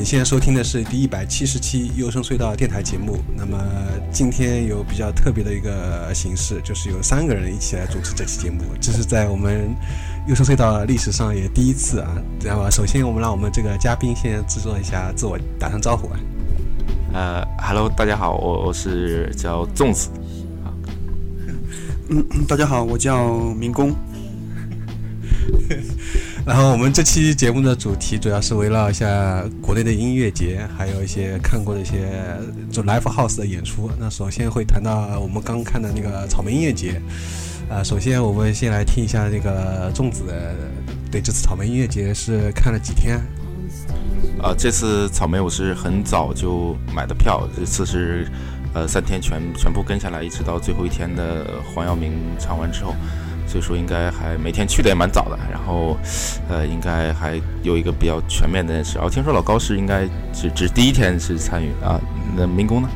呃，你现在收听的是第一百七十期优声隧道电台节目。那么今天有比较特别的一个形式，就是有三个人一起来主持这期节目，这是在我们优声隧道历史上也第一次啊。那么首先我们让我们这个嘉宾先制作一下自我打声招呼啊。呃，Hello，大家好，我我是叫粽子，嗯，大家好，我叫民工。然后我们这期节目的主题主要是围绕一下国内的音乐节，还有一些看过的一些就 live house 的演出。那首先会谈到我们刚看的那个草莓音乐节。呃，首先我们先来听一下那个粽子对这次草莓音乐节是看了几天？啊，这次草莓我是很早就买的票，这次是呃三天全全部跟下来，一直到最后一天的黄耀明唱完之后，所以说应该还每天去的也蛮早的，然后呃应该还有一个比较全面的认识。哦，听说老高是应该只只第一天是参与啊，那民工呢？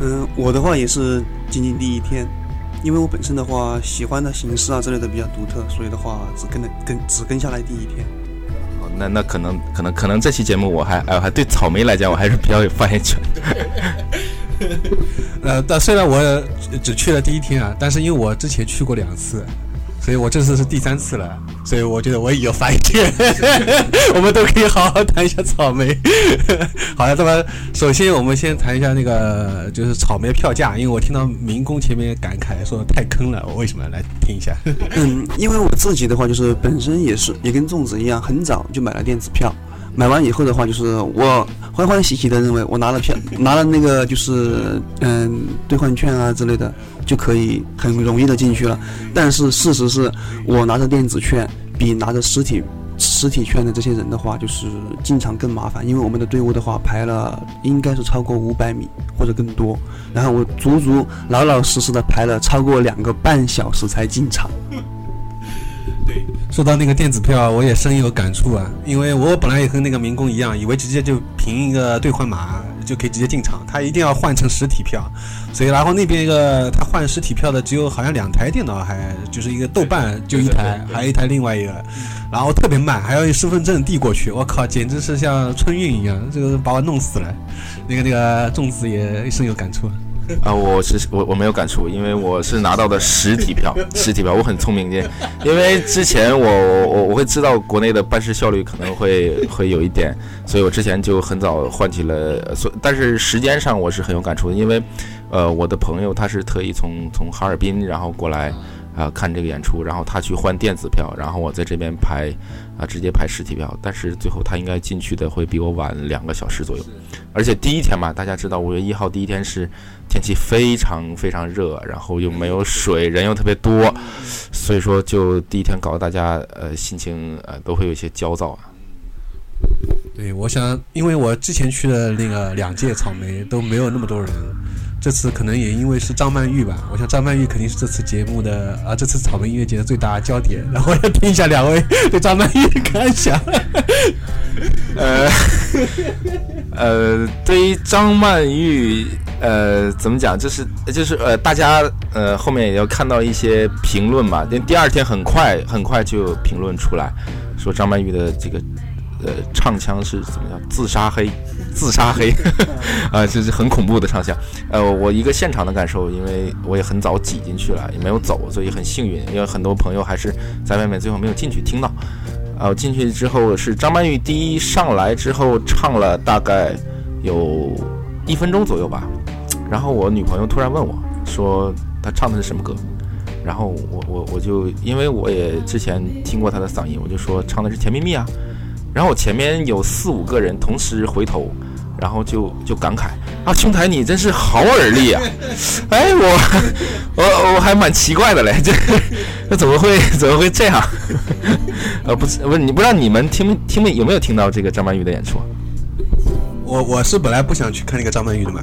嗯，我的话也是仅仅第一天，因为我本身的话喜欢的形式啊之类的比较独特，所以的话只跟了跟只跟下来第一天。哦，那那可能可能可能这期节目我还呃还对草莓来讲我还是比较有发言权。呃，但虽然我只去了第一天啊，但是因为我之前去过两次，所以我这次是第三次了，所以我觉得我也有发言权。我们都可以好好谈一下草莓。好了，那么首先我们先谈一下那个就是草莓票价，因为我听到民工前面感慨说太坑了，我为什么来听一下？嗯，因为我自己的话就是本身也是也跟粽子一样，很早就买了电子票。买完以后的话，就是我欢欢喜喜的认为我拿了票，拿了那个就是嗯兑换券啊之类的，就可以很容易的进去了。但是事实是我拿着电子券比拿着实体实体券的这些人的话，就是进场更麻烦，因为我们的队伍的话排了应该是超过五百米或者更多，然后我足足老老实实的排了超过两个半小时才进场。说到那个电子票，我也深有感触啊，因为我本来也和那个民工一样，以为直接就凭一个兑换码就可以直接进场，他一定要换成实体票，所以然后那边一个他换实体票的只有好像两台电脑，还就是一个豆瓣就一台，还有一台另外一个，然后特别慢，还要用身份证递过去，我靠，简直是像春运一样，这个把我弄死了。那个那个粽子也深有感触。啊，我是我我没有感触，因为我是拿到的实体票，实体票我很聪明的，因为之前我我我会知道国内的办事效率可能会会有一点，所以我之前就很早换起了，所但是时间上我是很有感触的，因为呃我的朋友他是特意从从哈尔滨然后过来啊、看这个演出，然后他去换电子票，然后我在这边排啊直接排实体票，但是最后他应该进去的会比我晚两个小时左右，而且第一天嘛，大家知道五月一号第一天是。天气非常非常热，然后又没有水，人又特别多，所以说就第一天搞得大家呃心情呃都会有一些焦躁啊。对，我想，因为我之前去的那个两届草莓都没有那么多人，这次可能也因为是张曼玉吧，我想张曼玉肯定是这次节目的啊，这次草莓音乐节的最大焦点。然后要听一下两位 对张曼玉的感想。呃呃，对于张曼玉，呃，怎么讲？就是就是呃，大家呃后面也要看到一些评论嘛。因为第二天很快很快就评论出来，说张曼玉的这个呃唱腔是怎么样？自杀黑，自杀黑，啊，这是很恐怖的唱腔。呃，我一个现场的感受，因为我也很早挤进去了，也没有走，所以很幸运。因为很多朋友还是在外面，最后没有进去听到。啊，进去之后是张曼玉第一上来之后唱了大概有一分钟左右吧，然后我女朋友突然问我说她唱的是什么歌，然后我我我就因为我也之前听过她的嗓音，我就说唱的是《甜蜜蜜》啊，然后我前面有四五个人同时回头，然后就就感慨啊，兄台你真是好耳力啊！哎，我我我还蛮奇怪的嘞，这这怎么会怎么会这样？呃，不是，不是，你不知道你们听听没有没有听到这个张曼玉的演出？我我是本来不想去看那个张曼玉的嘛，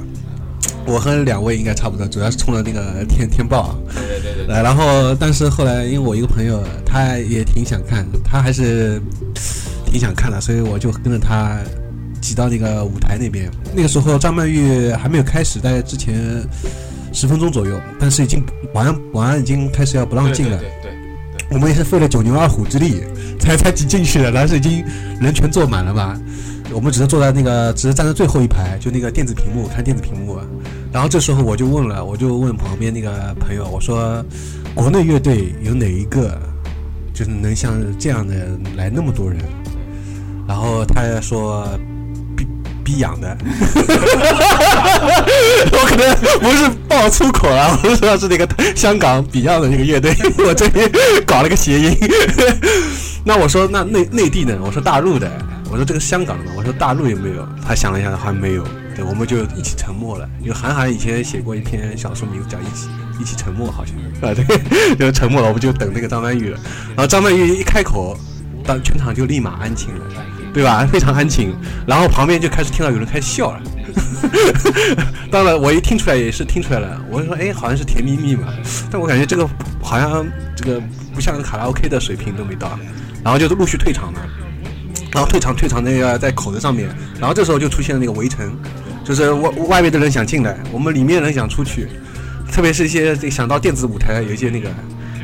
我和两位应该差不多，主要是冲着那个天天报。对对对对，然后但是后来因为我一个朋友他也挺想看，他还是挺想看的，所以我就跟着他挤到那个舞台那边。那个时候张曼玉还没有开始，大概之前十分钟左右，但是已经保安保安已经开始要不让进了。对对我们也是费了九牛二虎之力 才才挤进去的，但是已经人全坐满了吧。我们只是坐在那个，只是站在最后一排，就那个电子屏幕看电子屏幕。然后这时候我就问了，我就问旁边那个朋友，我说，国内乐队有哪一个就是能像这样的来那么多人？然后他说，逼逼养的。我可能不是爆粗口啊，我是说是那个香港 Beyond 的那个乐队，我这边搞了个谐音。那我说那内内地呢？我说大陆的，我说这个香港的，我说大陆有没有？他想了一下，还没有。我们就一起沉默了。因为韩寒以前写过一篇小说，名字叫《一起一起沉默》，好像啊，对，就沉默了。我们就等那个张曼玉了。然后张曼玉一开口，当全场就立马安静了，对吧？非常安静。然后旁边就开始听到有人开始笑了。当然，我一听出来也是听出来了。我就说，哎，好像是甜蜜蜜嘛。但我感觉这个好像这个不像卡拉 OK 的水平都没到。然后就陆续退场了。然后退场，退场那个在口子上面。然后这时候就出现了那个围城，就是外外面的人想进来，我们里面人想出去。特别是一些想到电子舞台，有一些那个，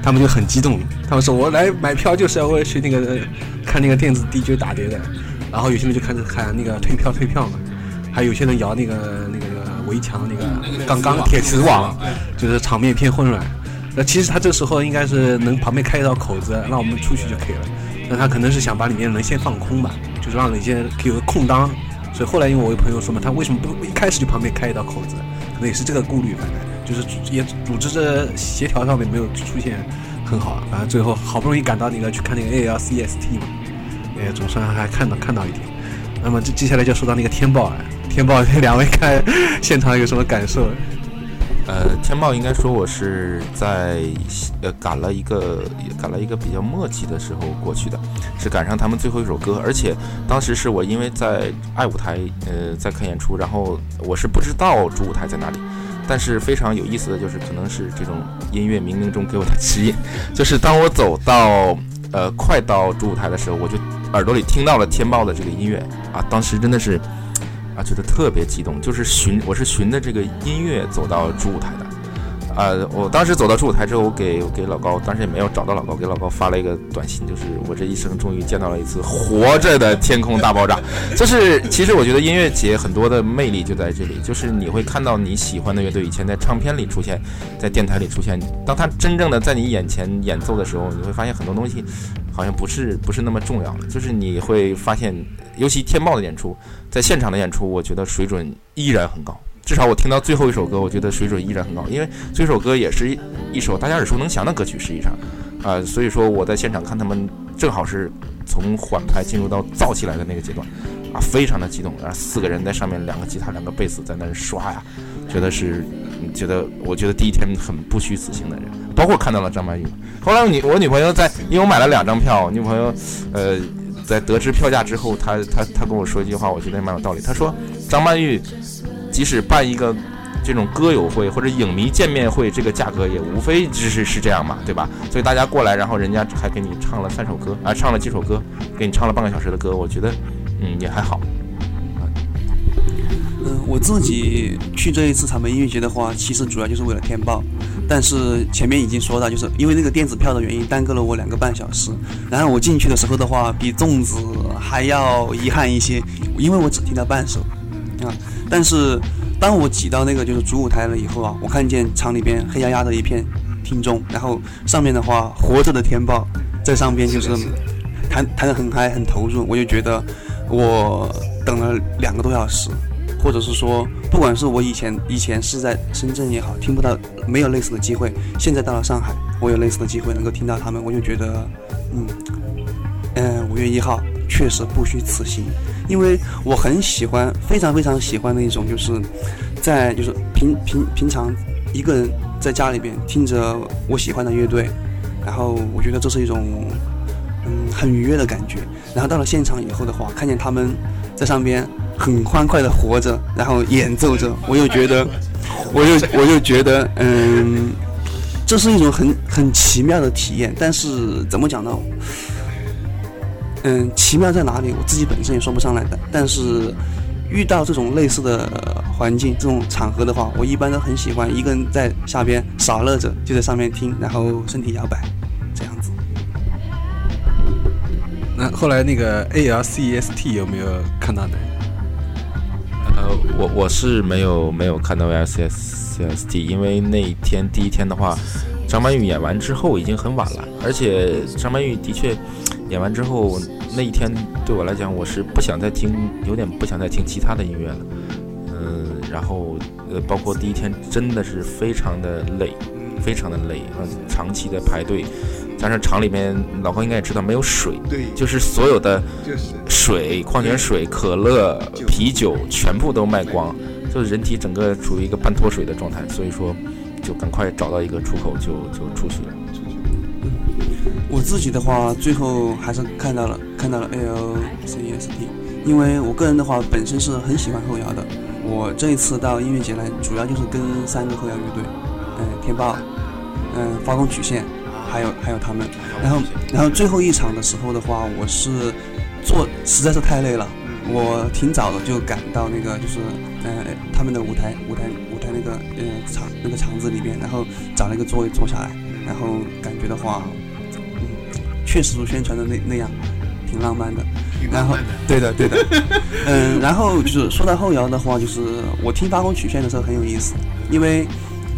他们就很激动。他们说：“我来买票就是要为去那个看那个电子 DJ 打碟的。”然后有些人就开始喊那个退票退票嘛，还有些人摇那个那个那个围墙那个钢钢铁丝网，就是场面偏混乱。那其实他这时候应该是能旁边开一道口子，让我们出去就可以了。那他可能是想把里面人先放空吧，就是让那些有个空档。所以后来因为我有朋友说嘛，他为什么不一开始就旁边开一道口子？可能也是这个顾虑，反正就是也组织着协调上面没有出现很好。反正最后好不容易赶到那个去看那个 ALCST 嘛，也总算还看到看到一点。那么这接下来就说到那个天豹了，天豹 两位看现场有什么感受？呃，天豹应该说我是在呃赶了一个赶了一个比较末期的时候过去的，是赶上他们最后一首歌，而且当时是我因为在爱舞台呃在看演出，然后我是不知道主舞台在哪里，但是非常有意思的就是可能是这种音乐冥冥中给我的指引，就是当我走到呃快到主舞台的时候，我就耳朵里听到了天豹的这个音乐啊，当时真的是。啊，觉得特别激动，就是循我是循着这个音乐走到主舞台的。呃，我当时走到主舞台之后，我给给老高，当时也没有找到老高，给老高发了一个短信，就是我这一生终于见到了一次活着的天空大爆炸。就是其实我觉得音乐节很多的魅力就在这里，就是你会看到你喜欢的乐队以前在唱片里出现，在电台里出现，当他真正的在你眼前演奏的时候，你会发现很多东西好像不是不是那么重要了，就是你会发现，尤其天豹的演出。在现场的演出，我觉得水准依然很高。至少我听到最后一首歌，我觉得水准依然很高。因为这首歌也是一一首大家耳熟能详的歌曲，实际上，啊，所以说我在现场看他们，正好是从缓拍进入到燥起来的那个阶段，啊，非常的激动。然后四个人在上面，两个吉他，两个贝斯在那儿刷呀，觉得是，觉得我觉得第一天很不虚此行的人，包括看到了张曼玉。后来女我女朋友在，因为我买了两张票，女朋友，呃。在得知票价之后，他他他跟我说一句话，我觉得也蛮有道理。他说，张曼玉即使办一个这种歌友会或者影迷见面会，这个价格也无非就是是这样嘛，对吧？所以大家过来，然后人家还给你唱了三首歌，啊，唱了几首歌，给你唱了半个小时的歌，我觉得，嗯，也还好。嗯，我自己去这一次草莓音乐节的话，其实主要就是为了天报。但是前面已经说到，就是因为那个电子票的原因，耽搁了我两个半小时。然后我进去的时候的话，比粽子还要遗憾一些，因为我只听到半首啊。但是当我挤到那个就是主舞台了以后啊，我看见场里边黑压压的一片听众，然后上面的话活着的天豹在上边就是弹弹得很嗨很投入，我就觉得我等了两个多小时。或者是说，不管是我以前以前是在深圳也好，听不到没有类似的机会，现在到了上海，我有类似的机会能够听到他们，我就觉得，嗯，嗯，五月一号确实不虚此行，因为我很喜欢，非常非常喜欢那种，就是在就是平平平常一个人在家里边听着我喜欢的乐队，然后我觉得这是一种嗯很愉悦的感觉，然后到了现场以后的话，看见他们在上边。很欢快的活着，然后演奏着，我又觉得，我又我又觉得，嗯，这是一种很很奇妙的体验。但是怎么讲呢？嗯，奇妙在哪里？我自己本身也说不上来的。但是遇到这种类似的环境、这种场合的话，我一般都很喜欢一个人在下边傻乐着，就在上面听，然后身体摇摆，这样子。那后来那个 ALCST 有没有看到呢？呃，我我是没有没有看到 ALCST，因为那一天第一天的话，张曼玉演完之后已经很晚了，而且张曼玉的确演完之后那一天对我来讲，我是不想再听，有点不想再听其他的音乐了。嗯，然后呃，包括第一天真的是非常的累，非常的累，嗯，长期的排队，加上厂里面老高应该也知道没有水，对，就是所有的水、矿泉水、可乐、啤酒全部都卖光，就是人体整个处于一个半脱水的状态，所以说就赶快找到一个出口就就出去了。我自己的话，最后还是看到了看到了 A L C S T，因为我个人的话本身是很喜欢后摇的。我这一次到音乐节来，主要就是跟三个后摇乐队，嗯，天霸，嗯，发光曲线，还有还有他们。然后然后最后一场的时候的话，我是做实在是太累了，我挺早的就赶到那个就是呃他们的舞台舞台舞台那个呃场那个场子里面，然后找了一个座位坐下来，然后感觉的话，确实如宣传的那那样，挺浪漫的。然后，对的，对的，嗯，然后就是说到后摇的话，就是我听发光曲线的时候很有意思，因为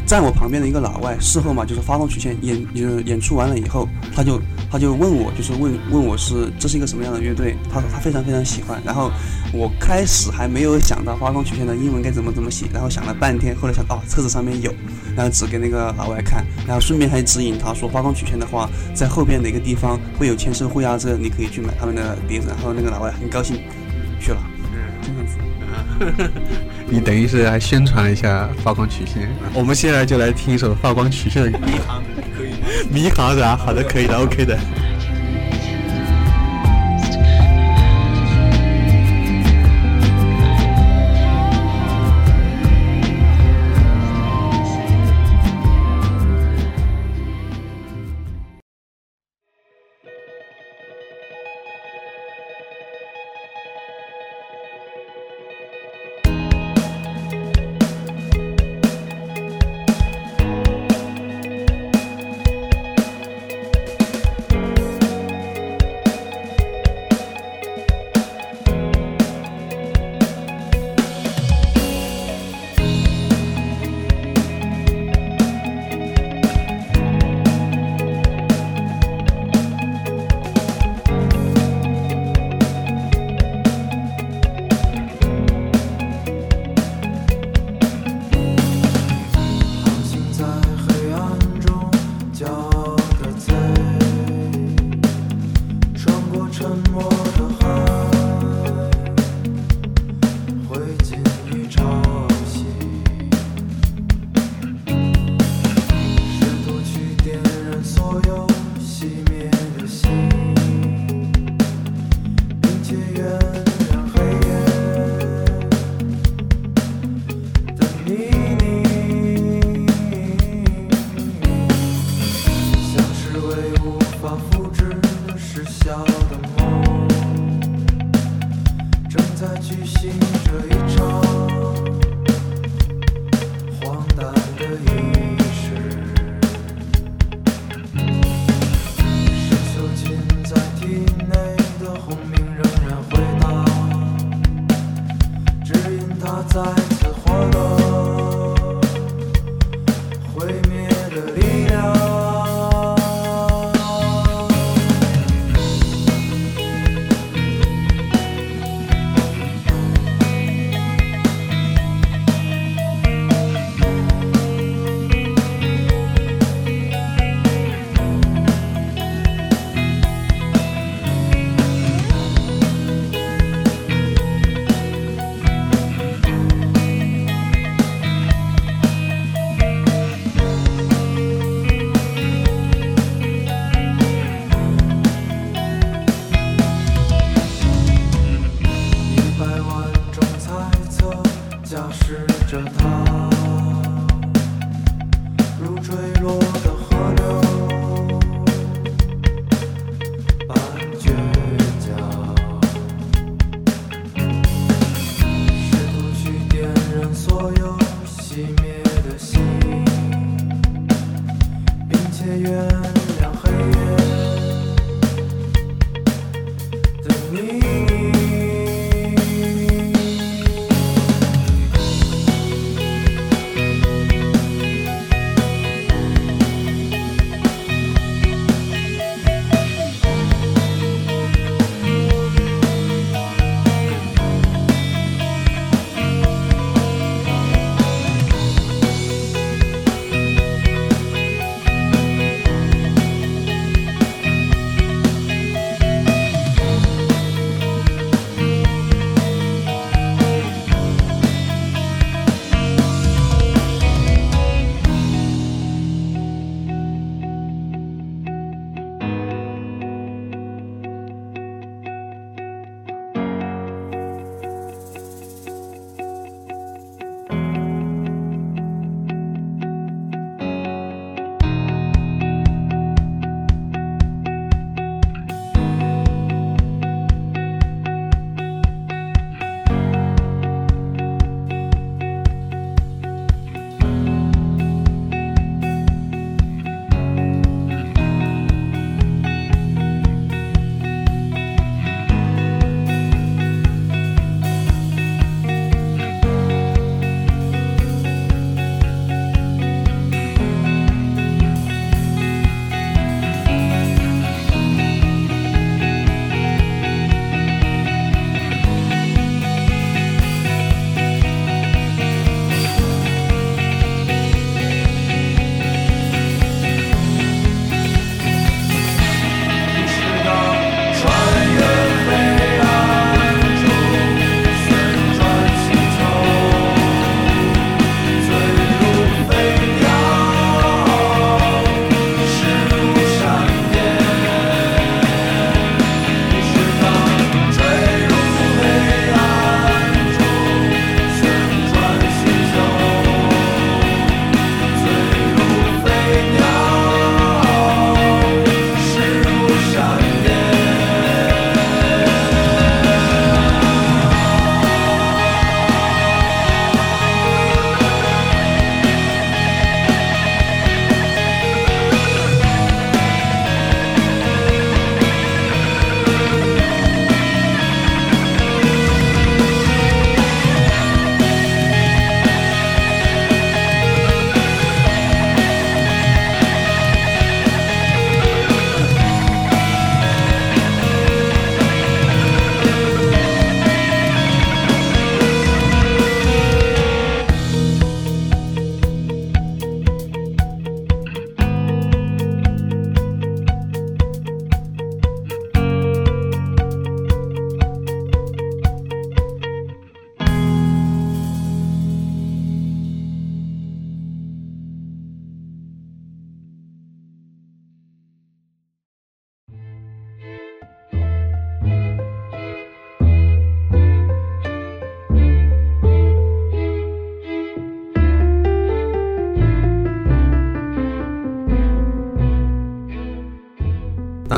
在我旁边的一个老外，事后嘛，就是发光曲线演就是演出完了以后，他就他就问我，就是问问我是这是一个什么样的乐队，他说他非常非常喜欢。然后我开始还没有想到发光曲线的英文该怎么怎么写，然后想了半天，后来想哦册子上面有，然后指给那个老外看，然后顺便还指引他说发光曲线的话，在后边哪个地方会有签售会啊，这个你可以去买他们的碟子。然后那个老外很高兴去了，这样子。你等于是还宣传了一下发光曲线。我们现在就来听一首发光曲线的迷航，可以吗？迷航是吧？好的，可以的，OK 的。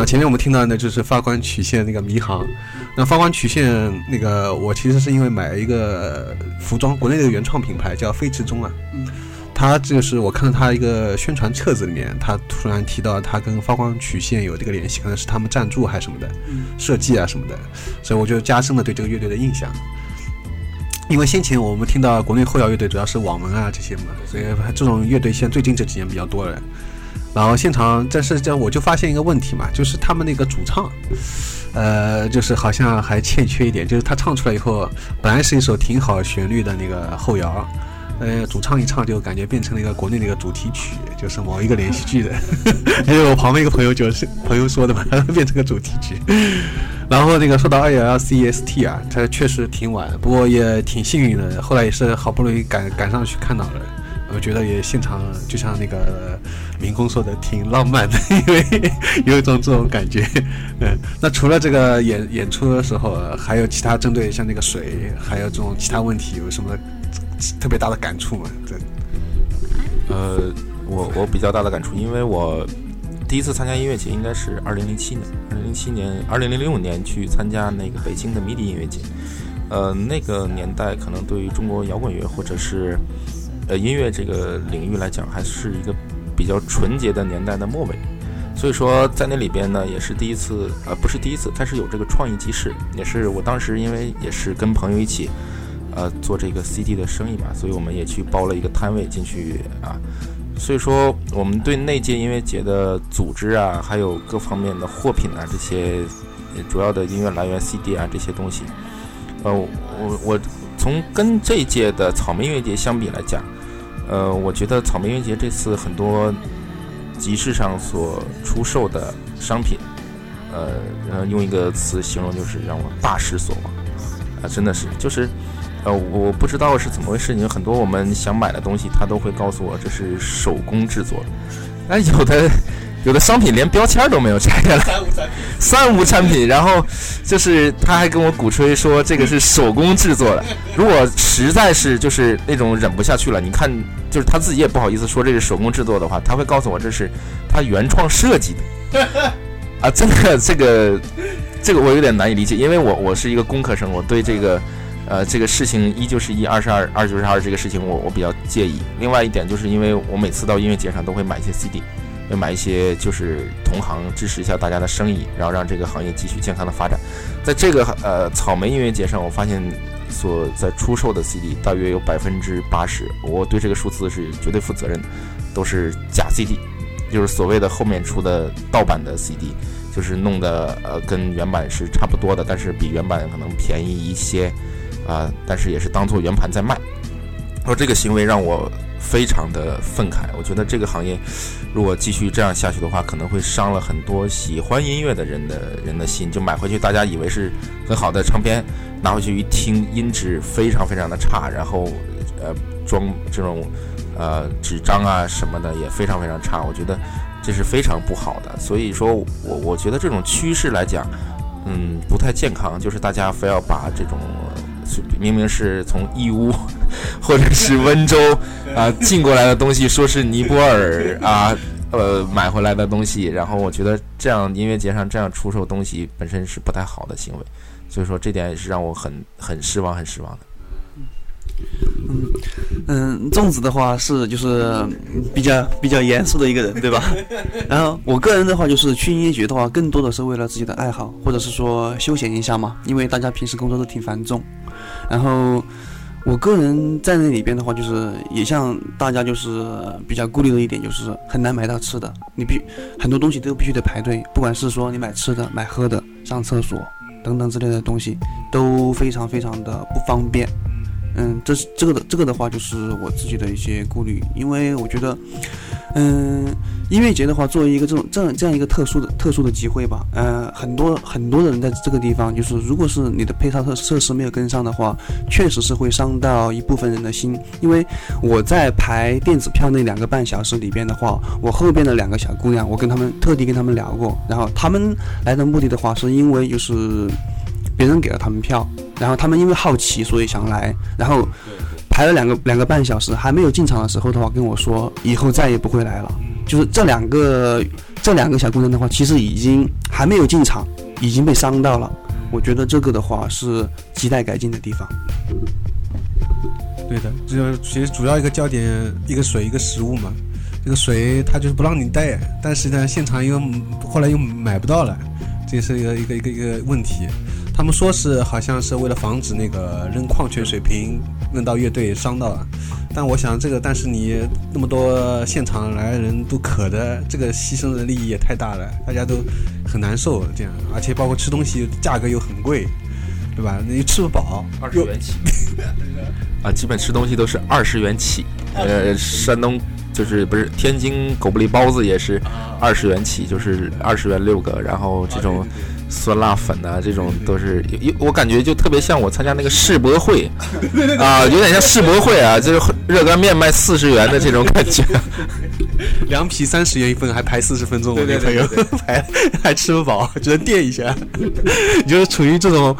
前面我们听到的就是发光曲线那个迷航。那发光曲线那个，我其实是因为买了一个服装，国内的原创品牌叫飞驰中啊。嗯。它就是我看到它一个宣传册子里面，它突然提到它跟发光曲线有这个联系，可能是他们赞助还是什么的，嗯设计啊什么的，所以我就加深了对这个乐队的印象。因为先前我们听到国内后摇乐队主要是网文啊这些嘛，所以这种乐队现在最近这几年比较多了。然后现场，但是这样我就发现一个问题嘛，就是他们那个主唱，呃，就是好像还欠缺一点，就是他唱出来以后，本来是一首挺好旋律的那个后摇，呃，主唱一唱就感觉变成了一个国内的一个主题曲，就是某一个连续剧的。还有我旁边一个朋友就是朋友说的嘛，变成个主题曲。然后那个说到二幺幺 CST 啊，它确实挺晚，不过也挺幸运的，后来也是好不容易赶赶上去看到了。我觉得也现场就像那个民工说的，挺浪漫的，因为有一种这种感觉。嗯，那除了这个演演出的时候，还有其他针对像那个水，还有这种其他问题，有什么特别大的感触吗？对，呃，我我比较大的感触，因为我第一次参加音乐节应该是二零零七年，二零零七年、二零零六年去参加那个北京的迷笛音乐节。呃，那个年代可能对于中国摇滚乐或者是呃音乐这个领域来讲，还是一个比较纯洁的年代的末尾。所以说，在那里边呢，也是第一次，呃，不是第一次，但是有这个创意集市，也是我当时因为也是跟朋友一起，呃，做这个 CD 的生意嘛，所以我们也去包了一个摊位进去啊。所以说，我们对那届音乐节的组织啊，还有各方面的货品啊，这些主要的音乐来源 CD 啊这些东西，呃，我我从跟这届的草莓音乐节相比来讲，呃，我觉得草莓音乐节这次很多集市上所出售的商品，呃，呃，用一个词形容就是让我大失所望啊，真的是就是。呃，我不知道是怎么回事，因为很多我们想买的东西，他都会告诉我这是手工制作的，那有的有的商品连标签都没有拆下来，三无产品，然后就是他还跟我鼓吹说这个是手工制作的。如果实在是就是那种忍不下去了，你看，就是他自己也不好意思说这是手工制作的话，他会告诉我这是他原创设计的。啊，真的这个这个我有点难以理解，因为我我是一个工科生，我对这个。呃，这个事情一就是一，二是二，二就是二，这个事情我我比较介意。另外一点就是因为我每次到音乐节上都会买一些 CD，要买一些就是同行支持一下大家的生意，然后让这个行业继续健康的发展。在这个呃草莓音乐节上，我发现所在出售的 CD 大约有百分之八十，我对这个数字是绝对负责任的，都是假 CD，就是所谓的后面出的盗版的 CD，就是弄的呃跟原版是差不多的，但是比原版可能便宜一些。啊，但是也是当做圆盘在卖，说这个行为让我非常的愤慨。我觉得这个行业如果继续这样下去的话，可能会伤了很多喜欢音乐的人的人的心。就买回去，大家以为是很好的唱片，拿回去一听，音质非常非常的差，然后呃装这种呃纸张啊什么的也非常非常差。我觉得这是非常不好的。所以说我我觉得这种趋势来讲，嗯，不太健康。就是大家非要把这种。明明是从义乌 或者是温州啊进过来的东西，说是尼泊尔啊呃买回来的东西，然后我觉得这样音乐节上这样出售东西本身是不太好的行为，所以说这点也是让我很很失望很失望的。嗯嗯，粽子的话是就是比较比较严肃的一个人，对吧？然后我个人的话就是去音乐节的话，更多的是为了自己的爱好，或者是说休闲一下嘛，因为大家平时工作都挺繁重。然后我个人在那里边的话，就是也像大家就是比较顾虑的一点，就是很难买到吃的，你必很多东西都必须得排队，不管是说你买吃的、买喝的、上厕所等等之类的东西，都非常非常的不方便。嗯，这是这个的这个的话，就是我自己的一些顾虑，因为我觉得，嗯，音乐节的话，作为一个这种这样这样一个特殊的特殊的机会吧，呃，很多很多的人在这个地方，就是如果是你的配套设设施没有跟上的话，确实是会伤到一部分人的心。因为我在排电子票那两个半小时里边的话，我后边的两个小姑娘，我跟她们特地跟她们聊过，然后她们来的目的的话，是因为就是别人给了他们票。然后他们因为好奇，所以想来，然后排了两个两个半小时，还没有进场的时候的话，跟我说以后再也不会来了。就是这两个这两个小姑娘的话，其实已经还没有进场，已经被伤到了。我觉得这个的话是亟待改进的地方。对的，这其实主要一个焦点，一个水，一个食物嘛。这个水它就是不让你带，但是呢，现场又后来又买不到了，这是一个一个一个一个问题。他们说是好像是为了防止那个扔矿泉水瓶扔到乐队伤到，但我想这个，但是你那么多现场来人都渴的，这个牺牲的利益也太大了，大家都很难受这样，而且包括吃东西价格又很贵，对吧？你吃不饱，二十元起啊，基本吃东西都是二十元起。呃，山东就是不是天津狗不理包子也是二十元起，就是二十元六个，然后这种酸辣粉啊，这种都是我感觉就特别像我参加那个世博会 啊，有点像世博会啊，就是热干面卖四十元的这种感觉。凉皮三十元一份，还排四十分钟，我对那朋友 排还吃不饱，只能垫一下。你就是处于这种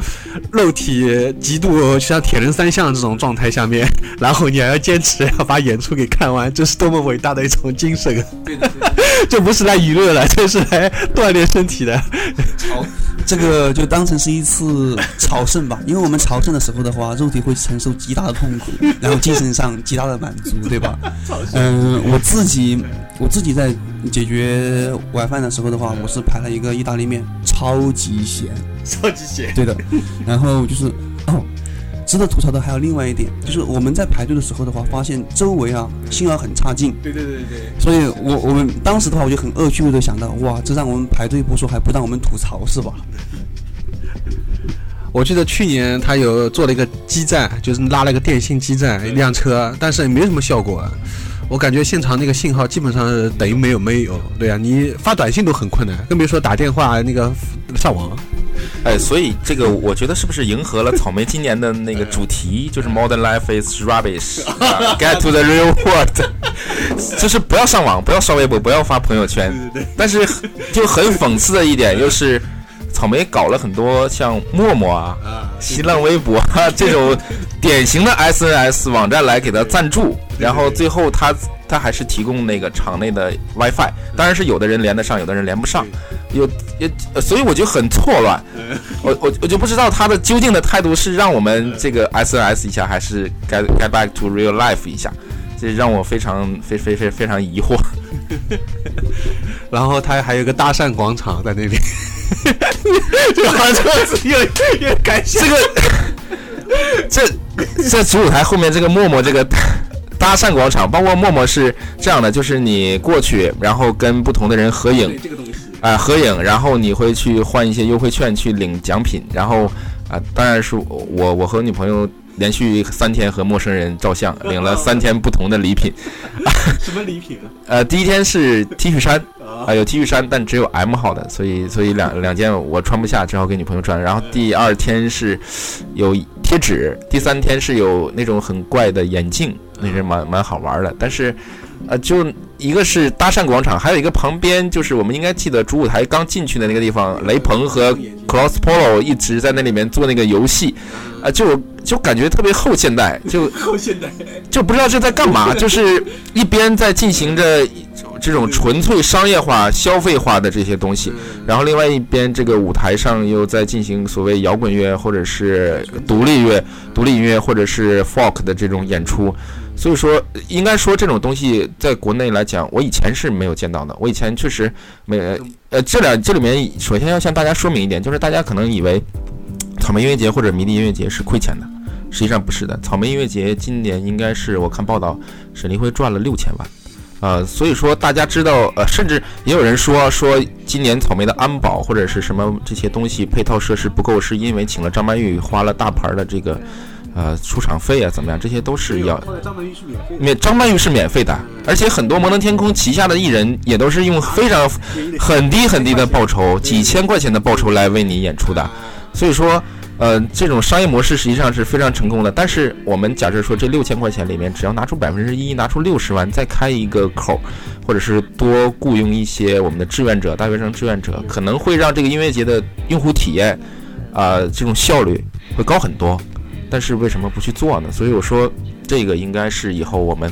肉体极度像铁人三项这种状态下面，然后你还要坚持要把演出给看完，这是多么伟大的一种精神！这不是来娱乐的，这是来锻炼身体的。这个就当成是一次朝圣吧，因为我们朝圣的时候的话，肉体会承受极大的痛苦，然后精神上极大的满足，对吧？嗯，我自己我自己在解决晚饭的时候的话，我是排了一个意大利面，超级咸，超级咸。对的。然后就是哦，值得吐槽的还有另外一点，就是我们在排队的时候的话，发现周围啊信号很差劲，对对对对。所以我我们当时的话，我就很恶趣味的想到，哇，这让我们排队不说，还不让我们吐槽是吧？我记得去年他有做了一个基站，就是拉了个电信基站一辆车，但是也没什么效果。我感觉现场那个信号基本上等于没有没有，对啊，你发短信都很困难，更别说打电话那个上网。哎，所以这个我觉得是不是迎合了草莓今年的那个主题，就是 Modern life is rubbish，啊 get to the real world，就是不要上网，不要刷微博，不要发朋友圈。但是就很讽刺的一点就是，草莓搞了很多像陌陌啊、新浪微博啊这种典型的 SNS 网站来给他赞助，然后最后他他还是提供那个场内的 WiFi，当然是有的人连得上，有的人连不上。有也，呃所以我就很错乱，我我我就不知道他的究竟的态度是让我们这个 SNS 一下，还是 get get back to real life 一下，这让我非常非非非非常疑惑。然后他还有个搭讪广场在那边，这个好像是有有感谢。这个这这主舞台后面这个默默这个搭讪广场，包括陌陌是这样的，就是你过去，然后跟不同的人合影，这个东西，啊、合影，然后你会去换一些优惠券去领奖品，然后啊、当然是我我和女朋友连续三天和陌生人照相，领了三天不同的礼品。什么礼品啊？呃，第一天是 T 恤衫，啊、有 T 恤衫，但只有 M 号的，所以所以两两件我穿不下，只好给女朋友穿。然后第二天是有贴纸，第三天是有那种很怪的眼镜，那是蛮蛮好玩的。但是，呃，就一个是搭讪广场，还有一个旁边就是我们应该记得主舞台刚进去的那个地方，雷鹏和 Cross Polo 一直在那里面做那个游戏，啊、就就感觉特别后现代，就后现代。就不知道这在干嘛，就是一边在进行着这种纯粹商业化、消费化的这些东西，然后另外一边这个舞台上又在进行所谓摇滚乐或者是独立乐、独立音乐或者是 folk 的这种演出。所以说，应该说这种东西在国内来讲，我以前是没有见到的。我以前确实没呃，这两这里面首先要向大家说明一点，就是大家可能以为草莓音乐节或者迷笛音乐节是亏钱的，实际上不是的。草莓音乐节今年应该是我看报道，沈立辉赚了六千万。呃，所以说大家知道，呃，甚至也有人说说今年草莓的安保或者是什么这些东西配套设施不够，是因为请了张曼玉花了大牌的这个呃出场费啊，怎么样？这些都是要张曼玉是免费免张曼玉是免费的，而且很多摩登天空旗下的艺人也都是用非常很低很低的报酬，几千块钱的报酬来为你演出的。所以说，呃，这种商业模式实际上是非常成功的。但是我们假设说这六千块钱里面，只要拿出百分之一，拿出六十万，再开一个口，或者是多雇佣一些我们的志愿者、大学生志愿者，可能会让这个音乐节的用户体验，啊、这种效率会高很多。但是为什么不去做呢？所以我说，这个应该是以后我们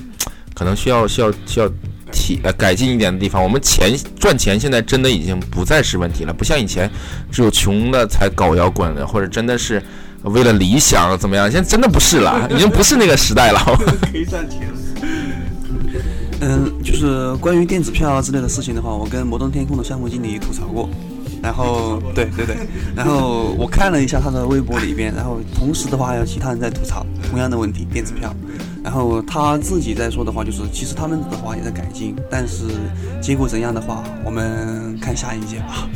可能需要需要需要提呃改进一点的地方。我们钱赚钱现在真的已经不再是问题了，不像以前只有穷的才搞摇滚的，或者真的是为了理想怎么样？现在真的不是了，已经不是那个时代了。可以赚钱。嗯，就是关于电子票啊之类的事情的话，我跟摩登天空的项目经理吐槽过。然后，对对对，然后我看了一下他的微博里边，然后同时的话还有其他人在吐槽同样的问题，电子票。然后他自己在说的话就是，其实他们的话也在改进，但是结果怎样的话，我们看下一届吧。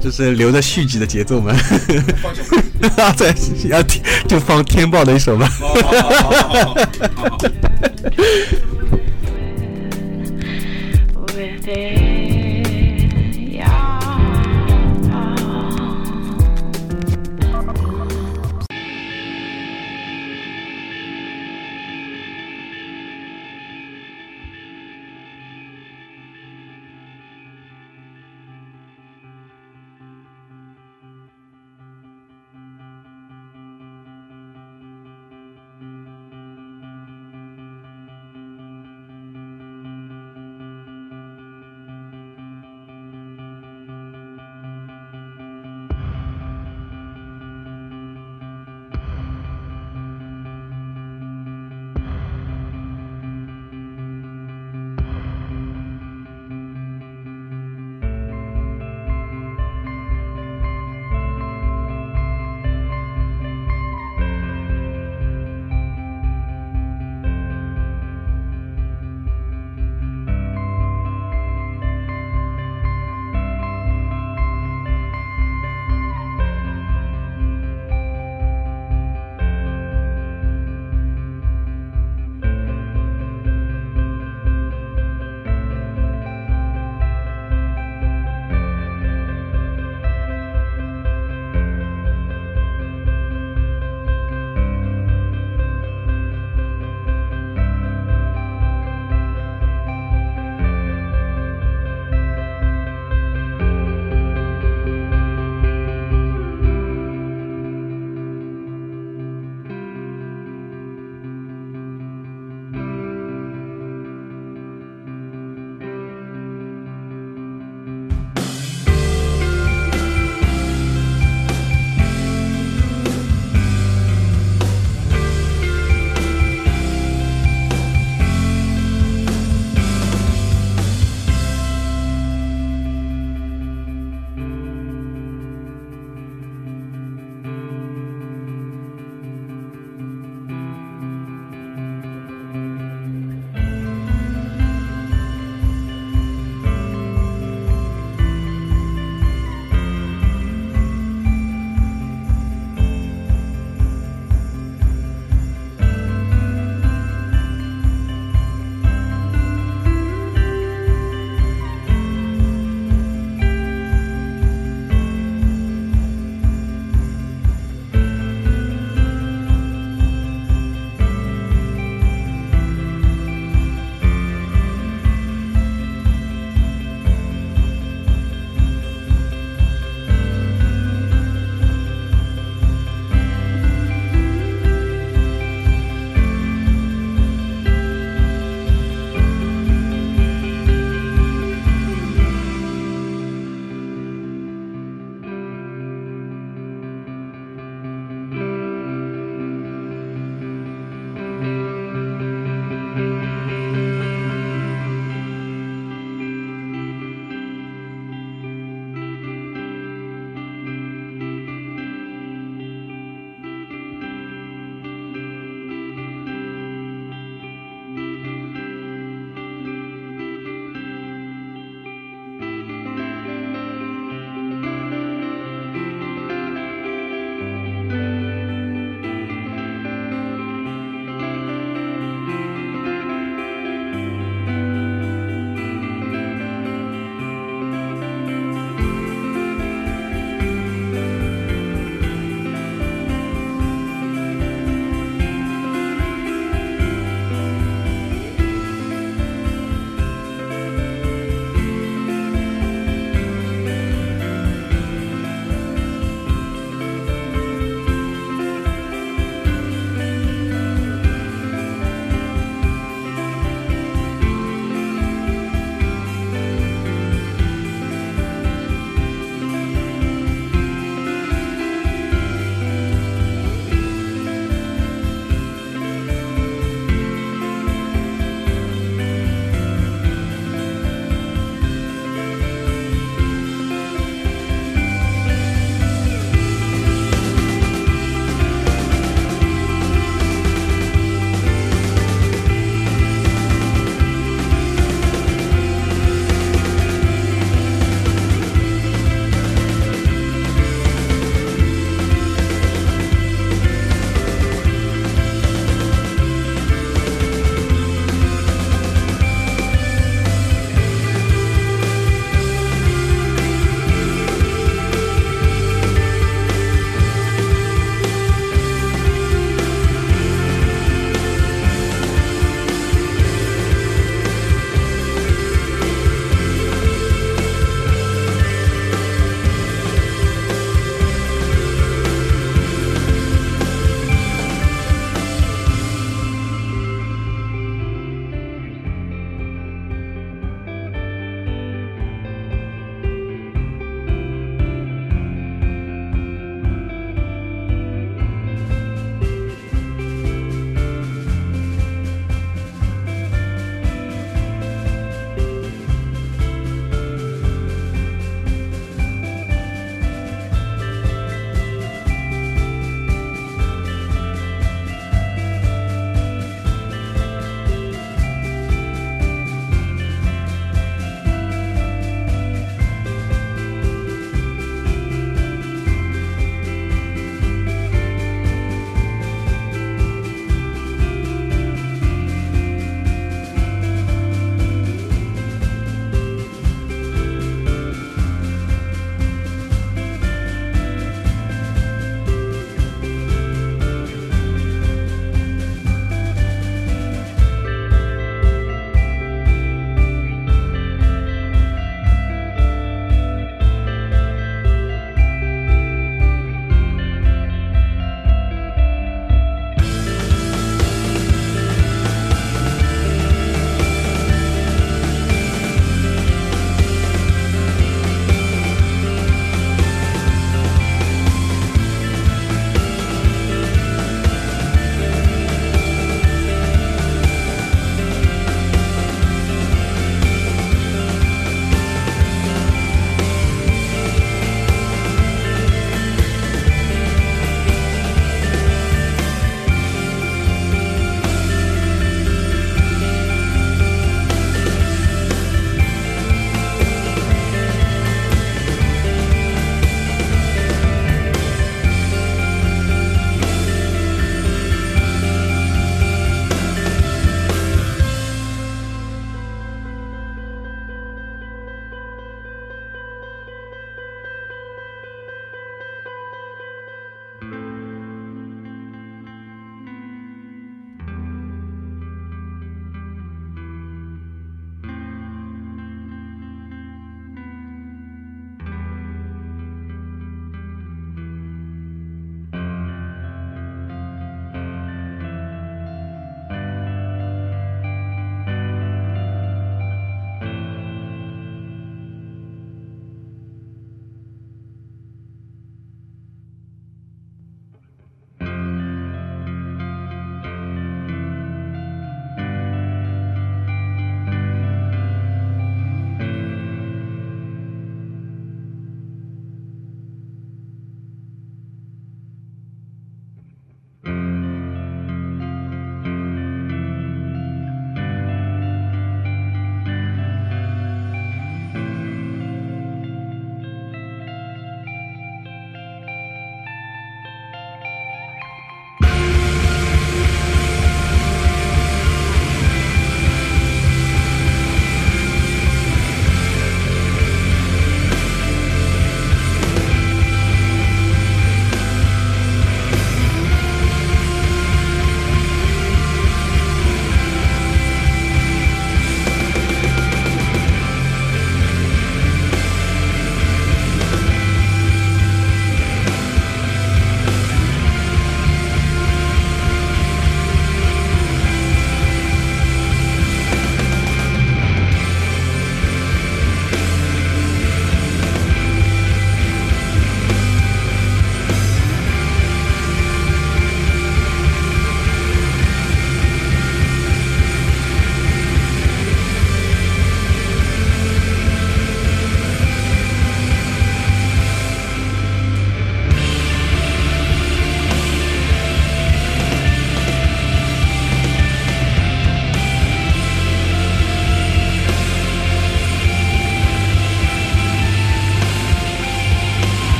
就是留着续集的节奏嘛？对，要听就放天豹的一首吧。